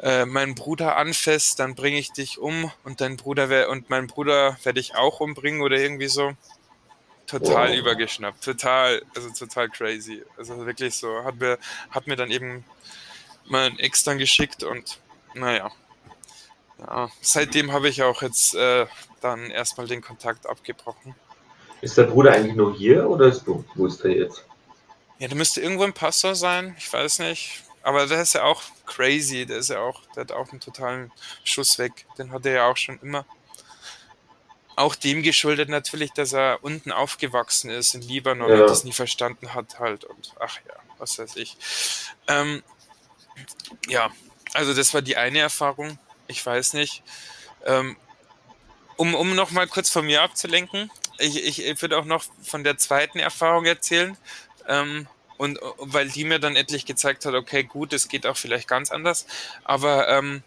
äh, meinen Bruder anfasst, dann bringe ich dich um und dein Bruder und mein Bruder werde ich auch umbringen oder irgendwie so. Total Wow. übergeschnappt, total, also total crazy. Also wirklich so, hat mir, hat mir dann eben mein Ex dann geschickt und naja. Ja, seitdem habe ich auch jetzt äh, dann erstmal den Kontakt abgebrochen. Ist der Bruder eigentlich nur hier oder ist, wo, wo ist er jetzt? Ja, der müsste irgendwo im Pastor sein, ich weiß nicht. Aber der ist ja auch crazy, der ist ja auch, der hat auch einen totalen Schuss weg. Den hat er ja auch schon immer. Auch dem geschuldet natürlich, dass er unten aufgewachsen ist in Libanon Ja. und das nie verstanden hat halt. Und ach ja, was weiß ich. Ähm, ja, also das war die eine Erfahrung. Ich weiß nicht. Ähm, um um nochmal kurz von mir abzulenken, ich, ich, würde auch noch von der zweiten Erfahrung erzählen. Ähm, und weil die mir dann endlich gezeigt hat, okay, gut, es geht auch vielleicht ganz anders. Aber ähm,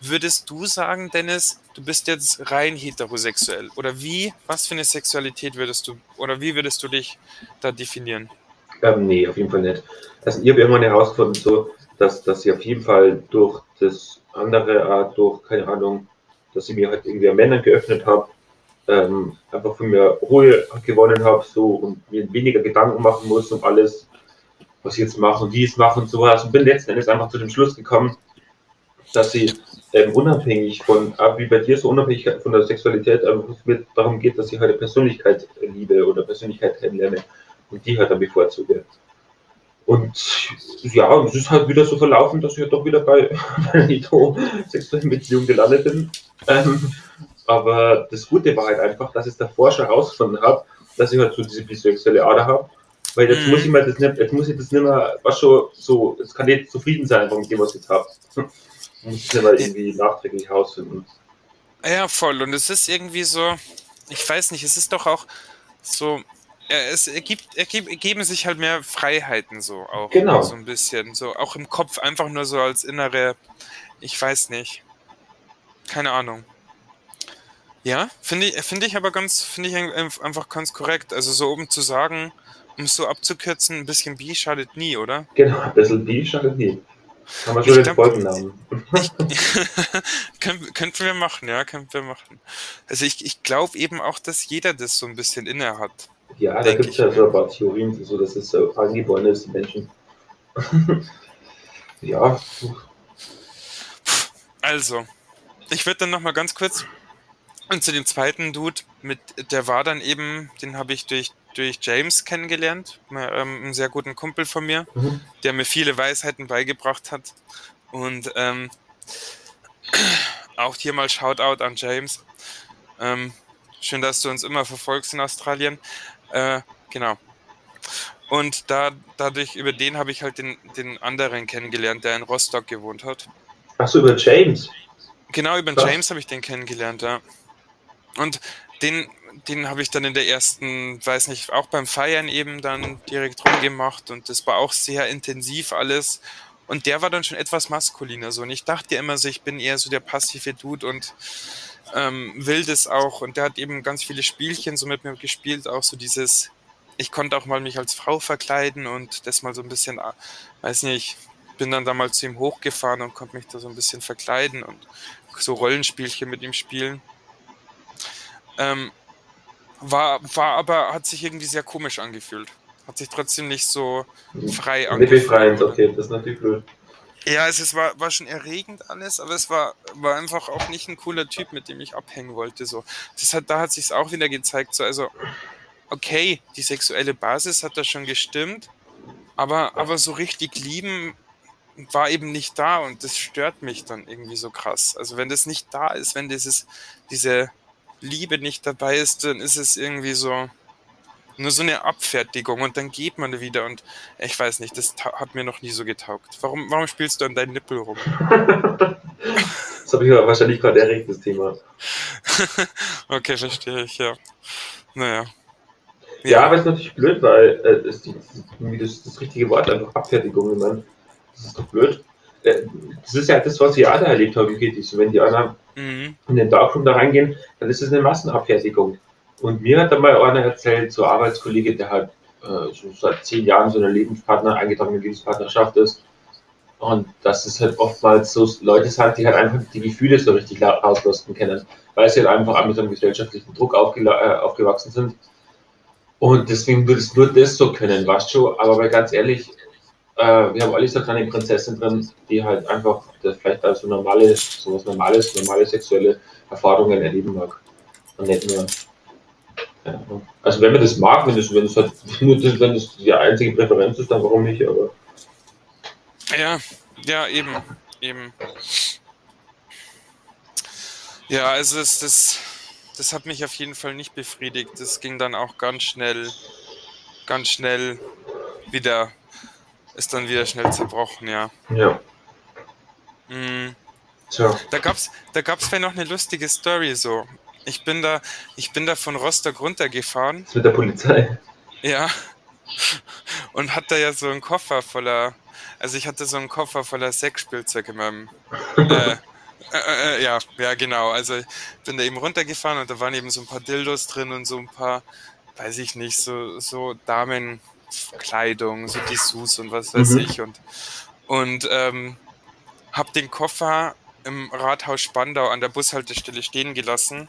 würdest du sagen, Dennis, du bist jetzt rein heterosexuell? Oder wie, was für eine Sexualität würdest du, oder wie würdest du dich da definieren? Ähm, nee, auf jeden Fall nicht. Also ich habe irgendwann herausgefunden, so, dass, dass ich auf jeden Fall durch das andere Art, durch, keine Ahnung, dass ich mir halt irgendwie an Männern geöffnet habe, ähm, einfach von mir Ruhe gewonnen habe, so und mir weniger Gedanken machen muss um alles, was ich jetzt mache und wie ich es mache und sowas. Und bin letzten Endes einfach zu dem Schluss gekommen, dass ich ähm, unabhängig von, ah, wie bei dir, so unabhängig von der Sexualität, einfach mir darum geht, dass ich halt Persönlichkeit liebe oder Persönlichkeit kennenlerne und die halt dann bevorzuge. Und ja, es ist halt wieder so verlaufen, dass ich halt doch wieder bei einer heterosexuellen Beziehung gelandet bin. Ähm, aber das Gute war halt einfach, dass ich davor schon herausgefunden habe, dass ich halt so diese bisexuelle Ader habe. Weil jetzt Mhm. muss ich mir das nicht, jetzt muss ich das nicht mehr, was schon so, jetzt kann ich nicht zufrieden sein mit dem, was ich jetzt habe. Muss ich nicht mehr irgendwie nachträglich herausfinden. Ja, voll. Und es ist irgendwie so, ich weiß nicht, es ist doch auch so, es ergibt, ergib, ergeben sich halt mehr Freiheiten so auch. Genau. So ein bisschen. So auch im Kopf, einfach nur so als innere, ich weiß nicht. Keine Ahnung. Ja, finde ich, finde ich aber ganz, finde ich ein- einfach ganz korrekt. Also so oben zu sagen, um es so abzukürzen, ein bisschen bi schadet nie, oder? Genau, ein bisschen B schadet nie. Wir Ich schon den glaub- Folgennamen. Kön könnten wir machen, ja, könnten wir machen. Also ich, ich glaube eben auch, dass jeder das so ein bisschen inne hat. Ja, da gibt es ich, ja so ein paar Theorien, so dass es so angeboren ist, die Menschen. ja, Also, ich würde dann noch mal ganz kurz und zu dem zweiten Dude mit, der war dann eben, den habe ich durch, durch James kennengelernt, ähm, einen sehr guten Kumpel von mir, mhm. der mir viele Weisheiten beigebracht hat. Und ähm, auch hier mal Shoutout an James. Ähm, schön, dass du uns immer verfolgst in Australien. Äh, genau. Und da, dadurch, über den habe ich halt den, den anderen kennengelernt, der in Rostock gewohnt hat. Achso, über James? Genau, über James habe ich den kennengelernt, ja. Und den, den habe ich dann in der ersten, weiß nicht, auch beim Feiern eben dann direkt rumgemacht und das war auch sehr intensiv alles. Und der war dann schon etwas maskuliner so. Und ich dachte immer so, ich bin eher so der passive Dude und ähm, will das auch. Und der hat eben ganz viele Spielchen so mit mir gespielt, auch so dieses ich konnte auch mal mich als Frau verkleiden und das mal so ein bisschen, ah, weiß nicht, bin dann damals zu ihm hochgefahren und konnte mich da so ein bisschen verkleiden und so Rollenspielchen mit ihm spielen. Ähm, war, war aber, hat sich irgendwie sehr komisch angefühlt. Hat sich trotzdem nicht so frei angefühlt. Nicht befreiend, okay, das ist natürlich blöd. Ja, es ist, war, war schon erregend alles, aber es war, war einfach auch nicht ein cooler Typ, mit dem ich abhängen wollte. So. Das hat, da hat sich auch wieder gezeigt, so, also okay, die sexuelle Basis hat da schon gestimmt, aber, aber so richtig lieben war eben nicht da und das stört mich dann irgendwie so krass. Also wenn das nicht da ist, wenn dieses, diese Liebe nicht dabei ist, dann ist es irgendwie so nur so eine Abfertigung und dann geht man wieder und ich weiß nicht, das hat mir noch nie so getaugt. Warum, warum spielst du an deinen Nippel rum? das habe ich wahrscheinlich gerade erregt, das Thema. okay, verstehe ich, ja. Naja. Ja, ja aber es ist natürlich blöd, weil äh, das, das, das, richtige Wort einfach Abfertigung, man, das ist doch blöd. Äh, das ist ja das, was ich auch da erlebt habe, wirklich. So, wenn die anderen mhm. in den Darkroom da reingehen, dann ist es eine Massenabfertigung. Und mir hat da mal einer erzählt, so ein Arbeitskollege, der halt äh, so seit zehn Jahren so eine Lebenspartner, eingetragene Lebenspartnerschaft ist. Und dass es halt oftmals so Leute sind, die halt einfach die Gefühle so richtig rauslassen können, weil sie halt einfach mit einem gesellschaftlichen Druck aufge äh, aufgewachsen sind und deswegen würdest du nur das so können, weißt du? Aber weil ganz ehrlich, äh, wir haben alle so kleine Prinzessin drin, die halt einfach vielleicht also normale, sowas Normales, normale sexuelle Erfahrungen erleben mag. Und nicht nur. Also wenn man das mag, wenn das, wenn das halt das, wenn das die einzige Präferenz ist, dann warum nicht, aber. Ja, ja, eben, eben. Ja, also es ist das hat mich auf jeden Fall nicht befriedigt. Das ging dann auch ganz schnell, ganz schnell wieder, ist dann wieder schnell zerbrochen, ja. Ja. Mhm. So. Da gab's, da gab's vielleicht noch eine lustige Story so. Ich bin da, ich bin da von Rostock runtergefahren. mit der Polizei. Ja. Und hatte ja so einen Koffer voller, also ich hatte so einen Koffer voller Sexspielzeug in meinem, äh, äh, äh, ja, ja, genau. Also bin da eben runtergefahren und da waren eben so ein paar Dildos drin und so ein paar, weiß ich nicht, so, so Damenkleidung, so Dessous und was weiß mhm. ich. Und, und ähm, hab den Koffer im Rathaus Spandau an der Bushaltestelle stehen gelassen,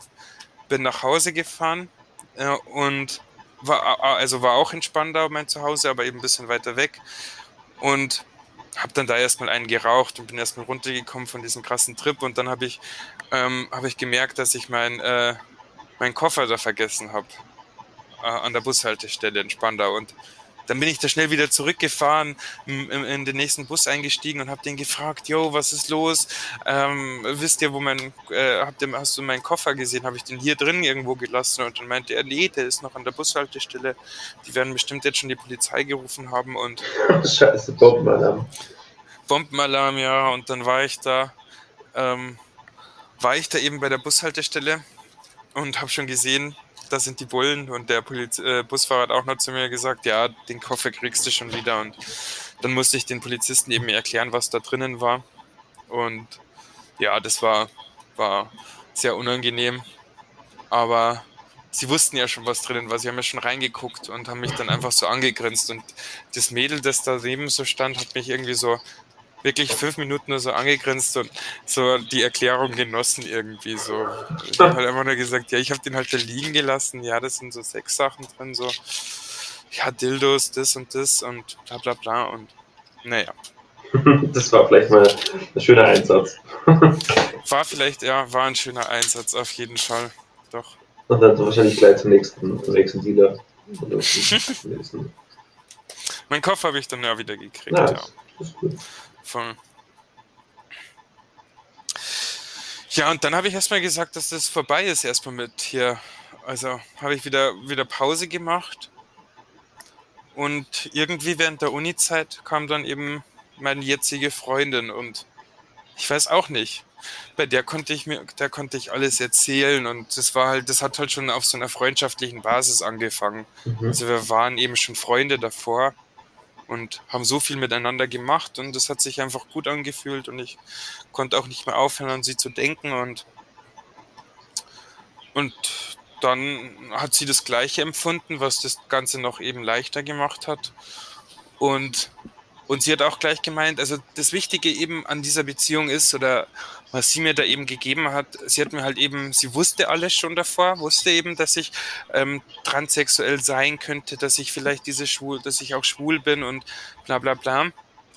bin nach Hause gefahren äh, und war, also war auch in Spandau mein Zuhause, aber eben ein bisschen weiter weg. Und habe dann da erstmal einen geraucht und bin erstmal runtergekommen von diesem krassen Trip und dann habe ich, ähm, hab ich gemerkt, dass ich mein, äh, meinen Koffer da vergessen habe äh, an der Bushaltestelle in Spandau und dann bin ich da schnell wieder zurückgefahren, in, in den nächsten Bus eingestiegen und habe den gefragt, yo, was ist los? Ähm, wisst ihr, wo mein, äh, habt ihr, hast du meinen Koffer gesehen? Habe ich den hier drin irgendwo gelassen? Und dann meinte er, nee, der ist noch an der Bushaltestelle. Die werden bestimmt jetzt schon die Polizei gerufen haben und Scheiße, Bombenalarm. Bombenalarm, ja. Und dann war ich da, ähm, war ich da eben bei der Bushaltestelle und habe schon gesehen, da sind die Bullen und der Poliz äh, Busfahrer hat auch noch zu mir gesagt, ja, den Koffer kriegst du schon wieder und dann musste ich den Polizisten eben erklären, was da drinnen war. Und ja, das war, war sehr unangenehm, aber sie wussten ja schon, was drinnen war, sie haben ja schon reingeguckt und haben mich dann einfach so angegrinst. Und das Mädel, das da neben so stand, hat mich irgendwie so wirklich fünf Minuten nur so angegrinst und so die Erklärung genossen irgendwie so. Ich habe halt einfach nur gesagt, ja, ich habe den halt da liegen gelassen, ja, das sind so sechs Sachen drin, so, ja, Dildos, das und das und bla bla bla und naja. Das war vielleicht mal ein schöner Einsatz. War vielleicht, ja, war ein schöner Einsatz, auf jeden Fall. Doch. Und dann so wahrscheinlich gleich zum nächsten, zum nächsten Dealer. mein Kopf habe ich dann ja wieder gekriegt. Ja, ja. Das ist gut. Voll. Ja, und dann habe ich erstmal gesagt, dass das vorbei ist, erstmal mit hier. Also habe ich wieder, wieder Pause gemacht. Und irgendwie während der Uni-Zeit kam dann eben meine jetzige Freundin und ich weiß auch nicht. Bei der konnte ich mir, der konnte ich alles erzählen und das war halt, das hat halt schon auf so einer freundschaftlichen Basis angefangen. Mhm. Also wir waren eben schon Freunde davor und haben so viel miteinander gemacht und das hat sich einfach gut angefühlt und ich konnte auch nicht mehr aufhören, an sie zu denken und und dann hat sie das Gleiche empfunden, was das Ganze noch eben leichter gemacht hat. Und und sie hat auch gleich gemeint, also das Wichtige eben an dieser Beziehung ist, oder was sie mir da eben gegeben hat, sie hat mir halt eben, sie wusste alles schon davor, wusste eben, dass ich ähm, transsexuell sein könnte, dass ich vielleicht diese schwul, dass ich auch schwul bin und bla bla bla.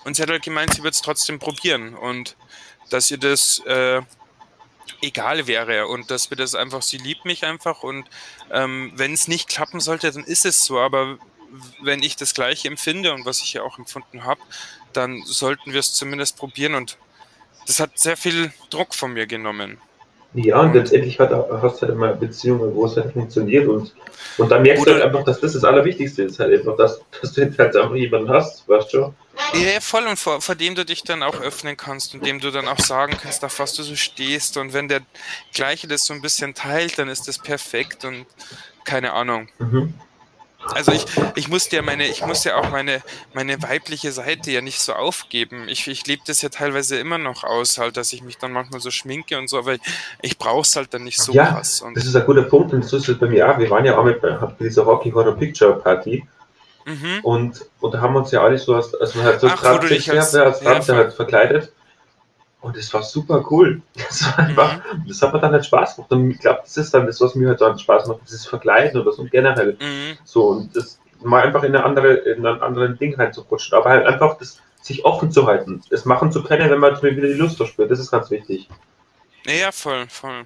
Und sie hat halt gemeint, sie wird es trotzdem probieren und dass ihr das äh, egal wäre und dass wir das einfach, sie liebt mich einfach und ähm, wenn es nicht klappen sollte, dann ist es so, aber wenn ich das gleiche empfinde und was ich ja auch empfunden habe, dann sollten wir es zumindest probieren und das hat sehr viel Druck von mir genommen. Ja, und, und letztendlich hat, hast du halt immer Beziehungen, wo es halt funktioniert und, und dann merkst du halt einfach, dass das das Allerwichtigste ist, halt einfach, dass, dass du jetzt halt einfach jemanden hast, weißt du? Ja, voll und vor, vor dem du dich dann auch öffnen kannst und dem du dann auch sagen kannst, auf was du so stehst und wenn der Gleiche das so ein bisschen teilt, dann ist das perfekt und keine Ahnung. Mhm. Also ich, ich musste ja meine, ich musste ja auch meine, meine weibliche Seite ja nicht so aufgeben. Ich, ich lebe das ja teilweise immer noch aus, halt, dass ich mich dann manchmal so schminke und so, aber ich, ich brauche es halt dann nicht so ja, krass. Und das ist ein guter Punkt und das ist halt bei mir auch. Wir waren ja auch mit bei dieser Rocky Horror Picture Party mhm. und, und da haben wir uns ja alle so als, als man halt so Ach, als, als, als ja, halt verkleidet und es war super cool. Das, war einfach, mhm. das hat mir dann halt Spaß gemacht. Und ich glaube, das ist dann das, was mir halt dann Spaß macht, dieses Vergleichen oder so generell. Mhm. So, und das mal einfach in eine andere, in einen anderen Ding reinzurutschen. Aber halt einfach das, sich offen zu halten. Das machen zu können, wenn man wieder die Lust verspürt. Das ist ganz wichtig. Ja, voll, voll.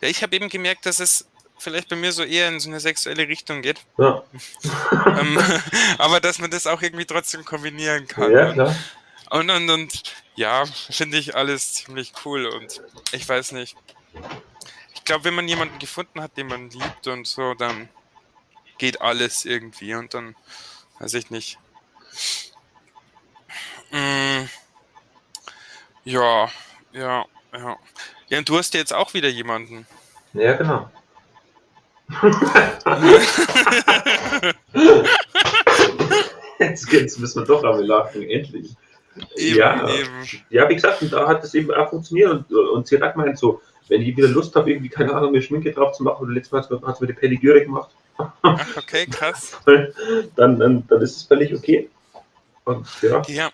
Ja, ich habe eben gemerkt, dass es vielleicht bei mir so eher in so eine sexuelle Richtung geht. Ja. ähm, aber dass man das auch irgendwie trotzdem kombinieren kann. Ja, klar. Und, und, und ja, finde ich alles ziemlich cool und ich weiß nicht. Ich glaube, wenn man jemanden gefunden hat, den man liebt und so, dann geht alles irgendwie und dann weiß ich nicht. Mm, ja, ja, ja. Ja, und du hast ja jetzt auch wieder jemanden. Ja, genau. jetzt, jetzt müssen wir doch aber lachen, endlich. Eben, ja, eben. ja, wie gesagt, da hat es eben auch funktioniert und, und sie hat gemeint, so, wenn ich wieder Lust habe, irgendwie, keine Ahnung, mir Schminke drauf zu machen, oder letztes Mal hat sie mir die Pediküre gemacht. Ach, okay, krass. dann, dann, dann ist es völlig okay. Und, ja. ja.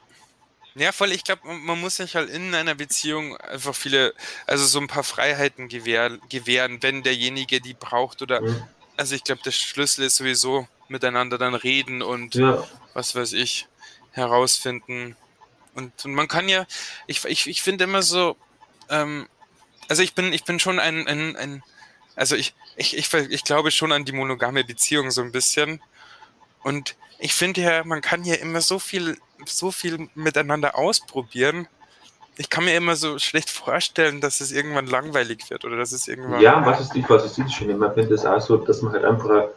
Ja, voll. Ich glaube, man muss sich halt in einer Beziehung einfach viele, also so ein paar Freiheiten gewähren, gewähren wenn derjenige die braucht oder, mhm. also ich glaube, der Schlüssel ist sowieso miteinander dann reden und ja. was weiß ich, herausfinden, und, und man kann ja, ich, ich, ich finde immer so, ähm, also ich bin, ich bin schon ein, ein, ein also ich, ich, ich, ich glaube schon an die monogame Beziehung so ein bisschen. Und ich finde ja, man kann ja immer so viel, so viel miteinander ausprobieren. Ich kann mir immer so schlecht vorstellen, dass es irgendwann langweilig wird oder dass es irgendwann. Ja, was ist, ich, was ist das schon immer finde, es auch so, dass man halt einfach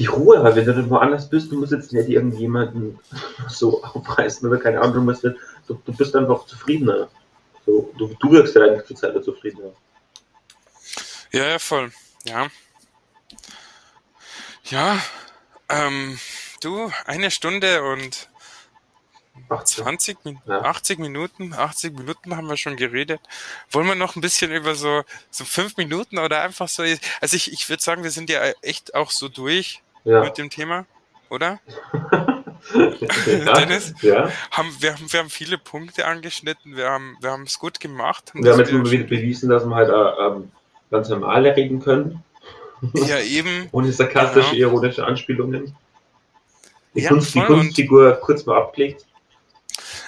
die Ruhe, weil wenn du dann woanders bist, du musst jetzt nicht irgendjemanden so aufreißen oder keine Ahnung, du, musst nicht, du, du bist einfach zufriedener. So, du, du wirkst ja eigentlich zur Zeit zufriedener. Ja, ja, voll. Ja. Ja, ähm, du, eine Stunde und 20, ja. 80 Minuten, 80 Minuten haben wir schon geredet. Wollen wir noch ein bisschen über so, so fünf Minuten oder einfach so, also ich, ich würde sagen, wir sind ja echt auch so durch ja. mit dem Thema, oder? ja, Dennis, ja. Haben, wir, haben, wir haben viele Punkte angeschnitten, wir haben wir es gut gemacht. Haben wir haben jetzt immer wieder bewiesen, dass wir halt äh, ähm, ganz normal reden können. Ja, eben. Ohne sarkastische, genau. ironische Anspielungen. Die, ja, Kunst, die Kunstfigur kurz mal abgelegt.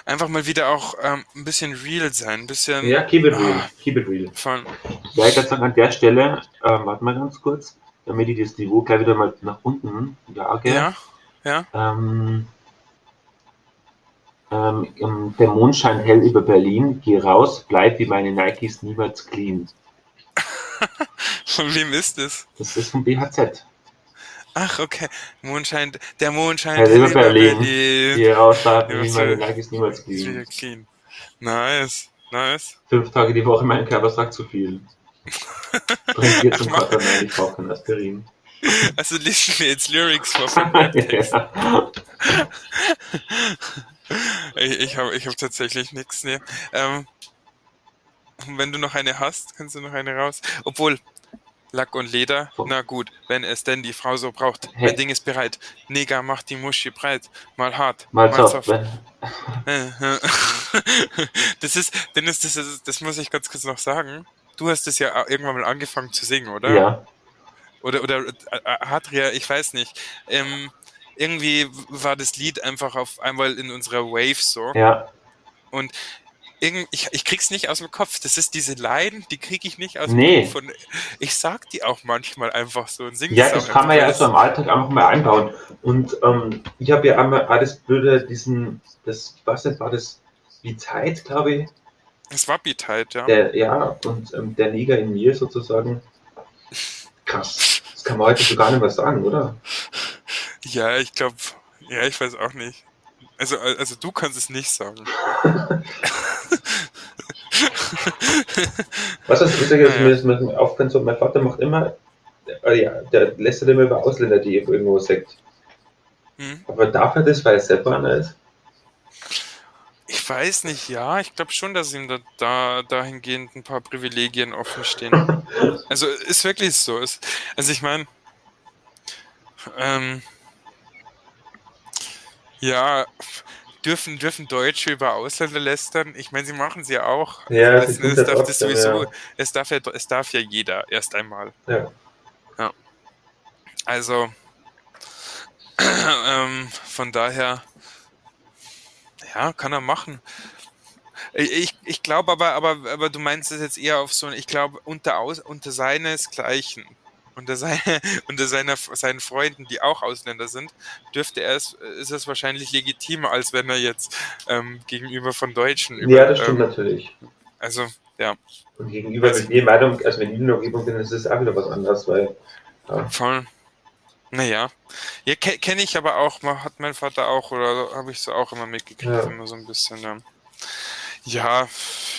einfach mal wieder auch ähm, ein bisschen real sein, ein bisschen. Ja, keep it real. Ah, keep it real. Von, ja, ich sagen, an der Stelle, ähm, warte mal ganz kurz, damit ich das Niveau gleich wieder mal nach unten jage. Ja, ja. Ähm, ähm, der Mond scheint hell über Berlin. Geh raus, bleib wie meine Nikes niemals clean. Von wem ist das? Das ist vom BHZ. Ach, okay. Mondschein, der Mondschein hell über Berlin. Berlin. Geh raus, bleib wie meine Nikes niemals clean. clean. Nice, nice. Fünf Tage die Woche, mein Körper sagt zu viel. Bring dir zum Vater, nein, ich brauche kein Aspirin. Also liest mir jetzt Lyrics vor von ja. Ich, ich habe ich hab tatsächlich nichts. Nee. Ähm, wenn du noch eine hast, kannst du noch eine raus. Obwohl, Lack und Leder, na gut, wenn es denn die Frau so braucht. Hey. Mein Ding ist bereit. Neger macht die Muschi breit. Mal hart, mal, mal soft. soft. das ist, Dennis, das, ist, das muss ich ganz kurz noch sagen. Du hast es ja irgendwann mal angefangen zu singen, oder? Ja. Oder, oder äh, Hadria, ich weiß nicht. Ähm, irgendwie war das Lied einfach auf einmal in unserer Wave so. Ja. Und ich, ich krieg's nicht aus dem Kopf. Das ist diese Line, die kriege ich nicht aus dem nee. Kopf. Und ich sag die auch manchmal einfach so und sing Ja, das kann man ja erst im Alltag einfach mal einbauen. Und ähm, ich habe ja einmal alles blöde, diesen, das, was das war das, wie Zeit, glaube ich. Es war Beat ja. Der, ja, und ähm, der Neger in mir sozusagen. Krass. Das kann man heute so gar nicht mehr sagen, oder? Ja, ich glaube, ja, ich weiß auch nicht. Also, also du kannst es nicht sagen. Was hast du gesagt, ja, ja. mit aufgehört, so, mein Vater macht immer, äh, ja, der lässt immer über Ausländer, die irgendwo sagt. Hm? Aber darf er das, weil er selber einer ist? Ich weiß nicht, ja, ich glaube schon, dass ihm da, da dahingehend ein paar Privilegien offen stehen. also ist wirklich so. Ist, also ich meine, ähm, ja, dürfen, dürfen Deutsche über Ausländer lästern? Ich meine, sie machen sie ja auch. Ja, das, es, darf das sowieso, ja. es, darf ja, es darf ja jeder erst einmal. Ja. ja. Also, ähm, von daher, ja, kann er machen. Ich, ich glaube aber, aber, aber du meinst es jetzt eher auf so, ich glaube, unter, unter seinesgleichen unter, seine, unter seiner, seinen Freunden, die auch Ausländer sind, dürfte er es, ist es wahrscheinlich legitimer, als wenn er jetzt ähm, gegenüber von Deutschen. Über, ja, das stimmt ähm, natürlich. Also, ja. Und gegenüber, also, wenn Meinung, also wenn ich in der Umgebung bin, ist es auch wieder was anderes, weil. Ja. Voll. Naja. Ja, kenne ich aber auch, hat mein Vater auch, oder habe ich so auch immer mitgekriegt, ja. immer so ein bisschen. Ja. Ja,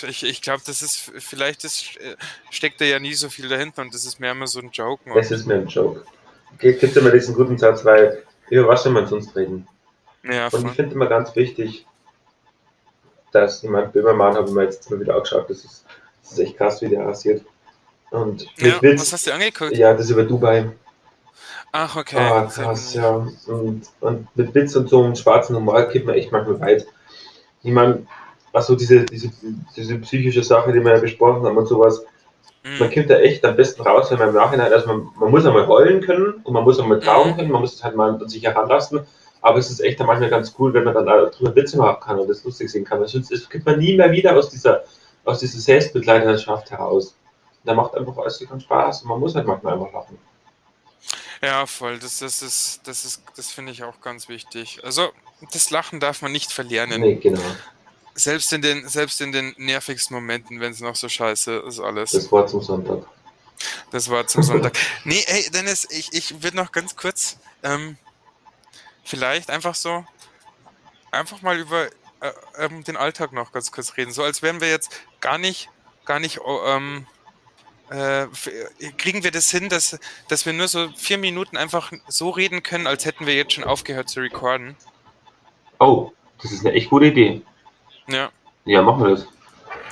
ich, ich glaube, das ist, vielleicht ist, äh, steckt da ja nie so viel dahinter und das ist mehr immer so ein Joke. Es ist mehr ein Joke. Gibt immer diesen guten Satz, weil über was soll man sonst reden? Ja, und ich finde immer ganz wichtig, dass jemand Böhmermann habe ich mir jetzt mal wieder angeschaut, das ist, das ist echt krass, wie der rasiert. Und ja, was hast du angeguckt? Ja, das ist über Dubai. Ach, okay. Ah, krass, ja. Und, und mit Witz und so einem schwarzen Humor geht man echt manchmal weit. Ich meine, also diese, diese, diese psychische Sache, die wir ja besprochen haben und sowas, mhm. man kommt da echt am besten raus, wenn man im Nachhinein, also man, man muss einmal heulen können und man muss einmal trauen mhm. können, man muss es halt mal an sich heranlassen, aber es ist echt dann manchmal ganz cool, wenn man dann drüber Witze machen kann und das lustig sehen kann. Sonst das kriegt man nie mehr wieder aus dieser, aus dieser Selbstbegleiterschaft heraus. Da macht einfach alles ganz Spaß und man muss halt manchmal einfach lachen. Ja, voll. Das, das ist, das ist, das finde ich auch ganz wichtig. Also, das Lachen darf man nicht verlernen. Nee, genau. Selbst in den, selbst in den nervigsten Momenten, wenn es noch so scheiße ist, alles. Das war zum Sonntag. Das war zum Sonntag. nee, hey, Dennis, ich, ich würde noch ganz kurz, ähm, vielleicht einfach so, einfach mal über äh, ähm, den Alltag noch ganz kurz reden. So als wären wir jetzt gar nicht, gar nicht, oh, ähm, äh, kriegen wir das hin, dass, dass wir nur so vier Minuten einfach so reden können, als hätten wir jetzt schon aufgehört zu recorden? Oh, das ist eine echt gute Idee. Ja. Ja, machen wir das.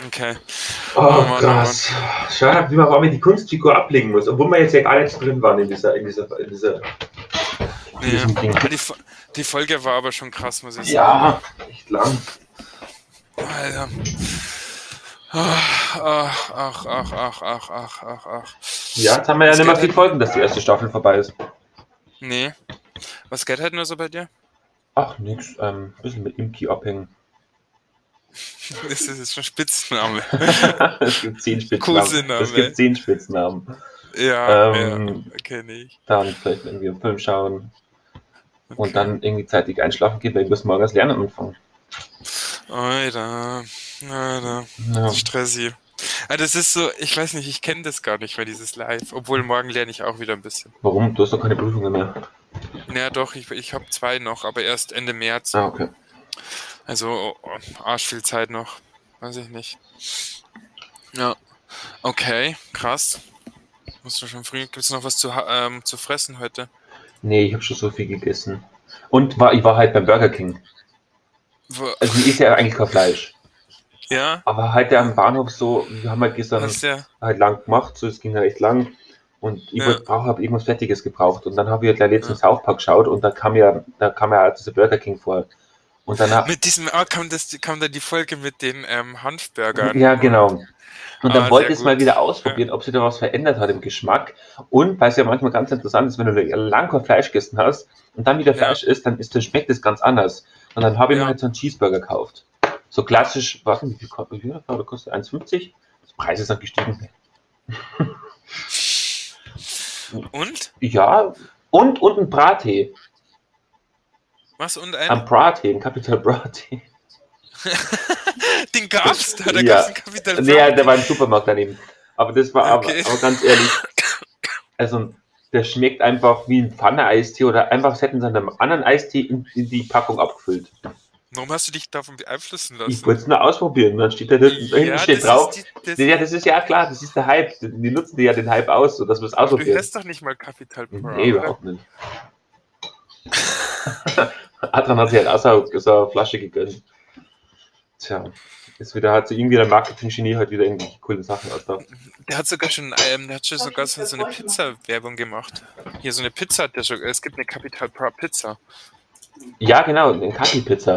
Okay. Oh, oh Mann, krass. Oh Schade, wie man warum die Kunstfigur ablegen muss, obwohl wir jetzt ja gar nicht drin waren in dieser, in dieser, in dieser. Ja, die, die Folge war aber schon krass, muss ich sagen. Ja, echt lang. Alter. Ach, ach, ach, ach, ach, ach, ach, ach, ach. Ja, jetzt haben wir ja nicht mehr viel Folgen, dass die erste Staffel vorbei ist. Nee. Was geht halt nur so bei dir? Ach, nix. Ähm, ein bisschen mit Imki abhängen. Das ist jetzt schon Spitzname. es gibt zehn Spitznamen. Es gibt zehn Spitznamen. Ja, ähm, ja kenne ich. Dann vielleicht irgendwie einen Film schauen okay. und dann irgendwie zeitig einschlafen gehen, weil ich muss morgens lernen anfangen. Alter, Alter, ja. stressig. Ah, das ist so, ich weiß nicht, ich kenne das gar nicht mehr, dieses Live. Obwohl morgen lerne ich auch wieder ein bisschen. Warum? Du hast doch keine Prüfungen mehr. Naja, doch, ich, ich habe zwei noch, aber erst Ende März. Ah, okay. Also, oh, arsch viel Zeit noch. Weiß ich nicht. Ja. Okay, krass. Musst du schon früh. Gibt es noch was zu, ähm, zu fressen heute? Nee, ich habe schon so viel gegessen. Und war, ich war halt beim Burger King. Wo? Also, ich esse ja eigentlich kein Fleisch. Ja. Aber halt am Bahnhof so, wir haben halt gestern ja. halt lang gemacht, so es ging ja echt lang. Und ich ja. habe irgendwas Fertiges gebraucht. Und dann habe ich halt letztens ja. South Park geschaut und da kam ja, da kam ja dieser Burger King vor. Und danach. Mit diesem, ah, kam, das, kam da die Folge mit den ähm, Hanfburgern. Ja, genau. Und dann ah, wollte ich es mal wieder ausprobieren, ja. ob sich da was verändert hat im Geschmack. Und weil es ja manchmal ganz interessant ist, wenn du lang Fleisch gegessen hast und dann wieder Fleisch isst, dann, ist, dann schmeckt es ganz anders. Und dann habe ich ja. mir halt so einen Cheeseburger gekauft. So klassisch, was wie viel kostet, wie viel kostet 1,50? Das Preis ist dann gestiegen. Und? Ja, und, und ein Brattee. Was und ein? Ein Brattee, ein Capital Brattee. Den gab's da, da ja. gab's einen Capital Brattee. Nee, der war im Supermarkt daneben. Aber das war okay. aber, aber ganz ehrlich, also der schmeckt einfach wie ein Pfanne-Eistee oder einfach hätten sie einen anderen Eistee in, in die Packung abgefüllt. Warum hast du dich davon beeinflussen lassen? Ich wollte es nur ausprobieren. Dann steht da hinten ja, steht drauf. Die, das ja, das ist ja klar, das ist der Hype. Die nutzen ja den Hype aus, sodass wir es ausprobieren. Du hast doch nicht mal Capital Bra. Nee, überhaupt nicht. Adrian hat sich halt aus einer Flasche gegönnt. Tja, ist wieder, hat so irgendwie der Marketing-Genie halt wieder irgendwie coole Sachen aus da. Der hat sogar schon, ähm, der hat schon sogar so, so eine Pizza-Werbung gemacht. Hier so eine Pizza, der schon, es gibt eine Capital Bra Pizza. Ja, genau, eine Kapi-Pizza.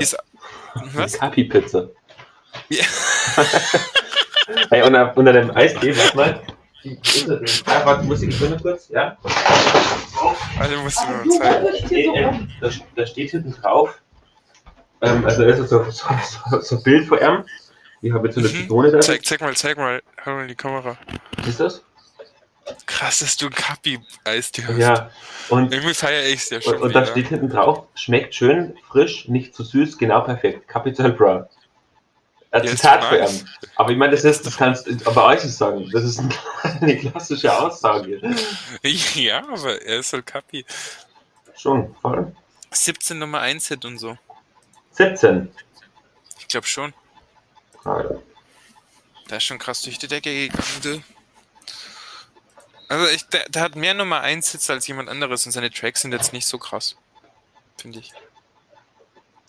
Was? Kapi-Pizza. Ja. hey, unter, unter dem Eistee, warte mal. Ah, warte, muss ich nur kurz, ja? Also musst du mir zeigen. Da, da steht hinten drauf, ähm, also das ist so, so, so, so ein Bild von ihm. Ich habe jetzt so eine mhm. Zitrone da. Zeig, zeig mal, zeig mal, hör mal die Kamera. Was ist das? Krass, dass du ein Kapi-Eistee hast. Ja, und, Irgendwie feiere ich es ja schon. Und, und dann steht hinten drauf, schmeckt schön, frisch, nicht zu süß, genau perfekt. Capital Bra. Ein Zitat für ihn. Aber ich meine, das ist, das kannst du bei euch nicht sagen. Das ist eine klassische Aussage. Ja, aber er ist halt Kapi. Schon, voll. 17 Nummer 1 Hit und so. 17? Ich glaube schon. Ah, ja. Da ist schon krass durch die Decke gegangen, du. Also ich, der, der, hat mehr Nummer 1 Hits als jemand anderes und seine Tracks sind jetzt nicht so krass. Finde ich.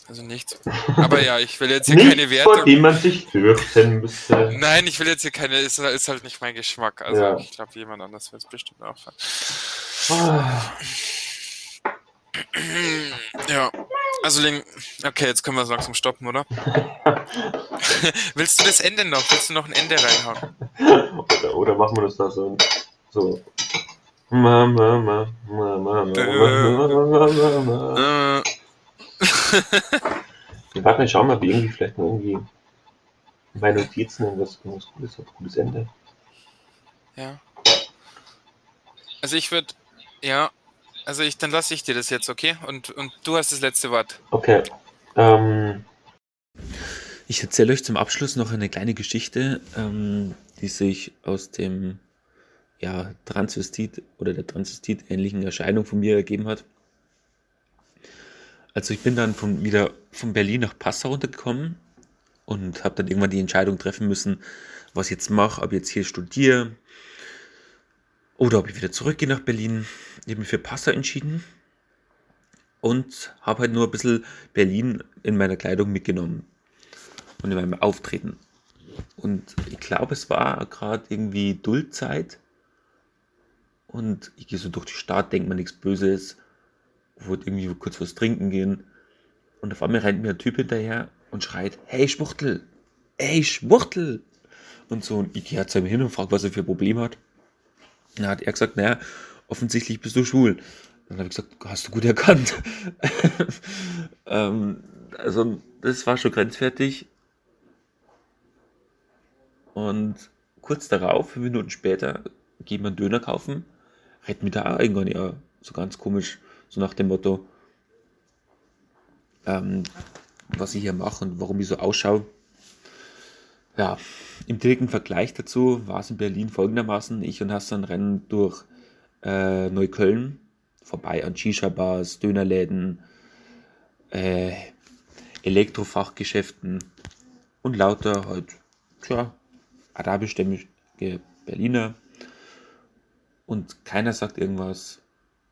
Also nichts. Aber ja, ich will jetzt hier nicht keine Wertung. Vor dem man sich fürchten müsste. Nein, ich will jetzt hier keine, ist, ist halt nicht mein Geschmack. Also ja. ich glaube, jemand anders wird es bestimmt auch. Ah. Ja, also okay, jetzt können wir es langsam stoppen, oder? Willst du das Ende noch? Willst du noch ein Ende reinhauen? Oder, oder machen wir das da so? So. Mama, Mama, Mama, Mama, Warte mal, schauen wir, ob irgendwie vielleicht noch irgendwie meine Notizen irgendwas, irgendwas Gutes hat, gutes Ende. Ja. Also ich würde, ja, also ich, dann lasse ich dir das jetzt, okay? Und, und du hast das letzte Wort. Okay. Ähm. Ich erzähle euch zum Abschluss noch eine kleine Geschichte, ähm, die sich aus dem ja, Transvestit oder der Transvestit-ähnlichen Erscheinung von mir ergeben hat. Also ich bin dann von, wieder von Berlin nach Passau runtergekommen und habe dann irgendwann die Entscheidung treffen müssen, was ich jetzt mache, ob ich jetzt hier studiere oder ob ich wieder zurückgehe nach Berlin. Ich habe mich für Passau entschieden und habe halt nur ein bisschen Berlin in meiner Kleidung mitgenommen und in meinem Auftreten. Und ich glaube, es war gerade irgendwie Duldzeit und ich gehe so durch die Stadt, denke mir nichts Böses, wollte irgendwie kurz was trinken gehen. Und auf einmal rennt mir ein Typ hinterher und schreit, hey Schwuchtel, hey Schwuchtel. Und so, und ich gehe zu ihm hin und frage, was er für ein Problem hat. Dann hat er gesagt, naja, offensichtlich bist du schwul. Dann habe ich gesagt, hast du gut erkannt. ähm, also, das war schon grenzwertig. Und kurz darauf, fünf Minuten später, gehen wir einen Döner kaufen, redet mir da auch irgendwann ja so ganz komisch, so nach dem Motto, ähm, was ich hier mache und warum ich so ausschaue. Ja, im direkten Vergleich dazu war es in Berlin folgendermaßen, ich und Hassan rennen durch äh, Neukölln, vorbei an Shisha-Bars, Dönerläden, äh, Elektrofachgeschäften und lauter halt, tja, arabischstämmige Berliner. Und keiner sagt irgendwas,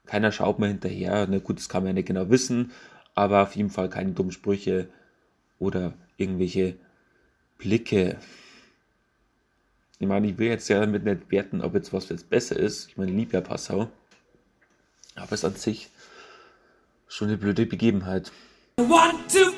keiner schaut mal hinterher. Na gut, das kann man ja nicht genau wissen, aber auf jeden Fall keine dummen Sprüche oder irgendwelche Blicke. Ich meine, ich will jetzt ja damit nicht werten, ob jetzt was jetzt besser ist. Ich meine, lieb ja Passau. Aber es ist an sich schon eine blöde Begebenheit. Break free.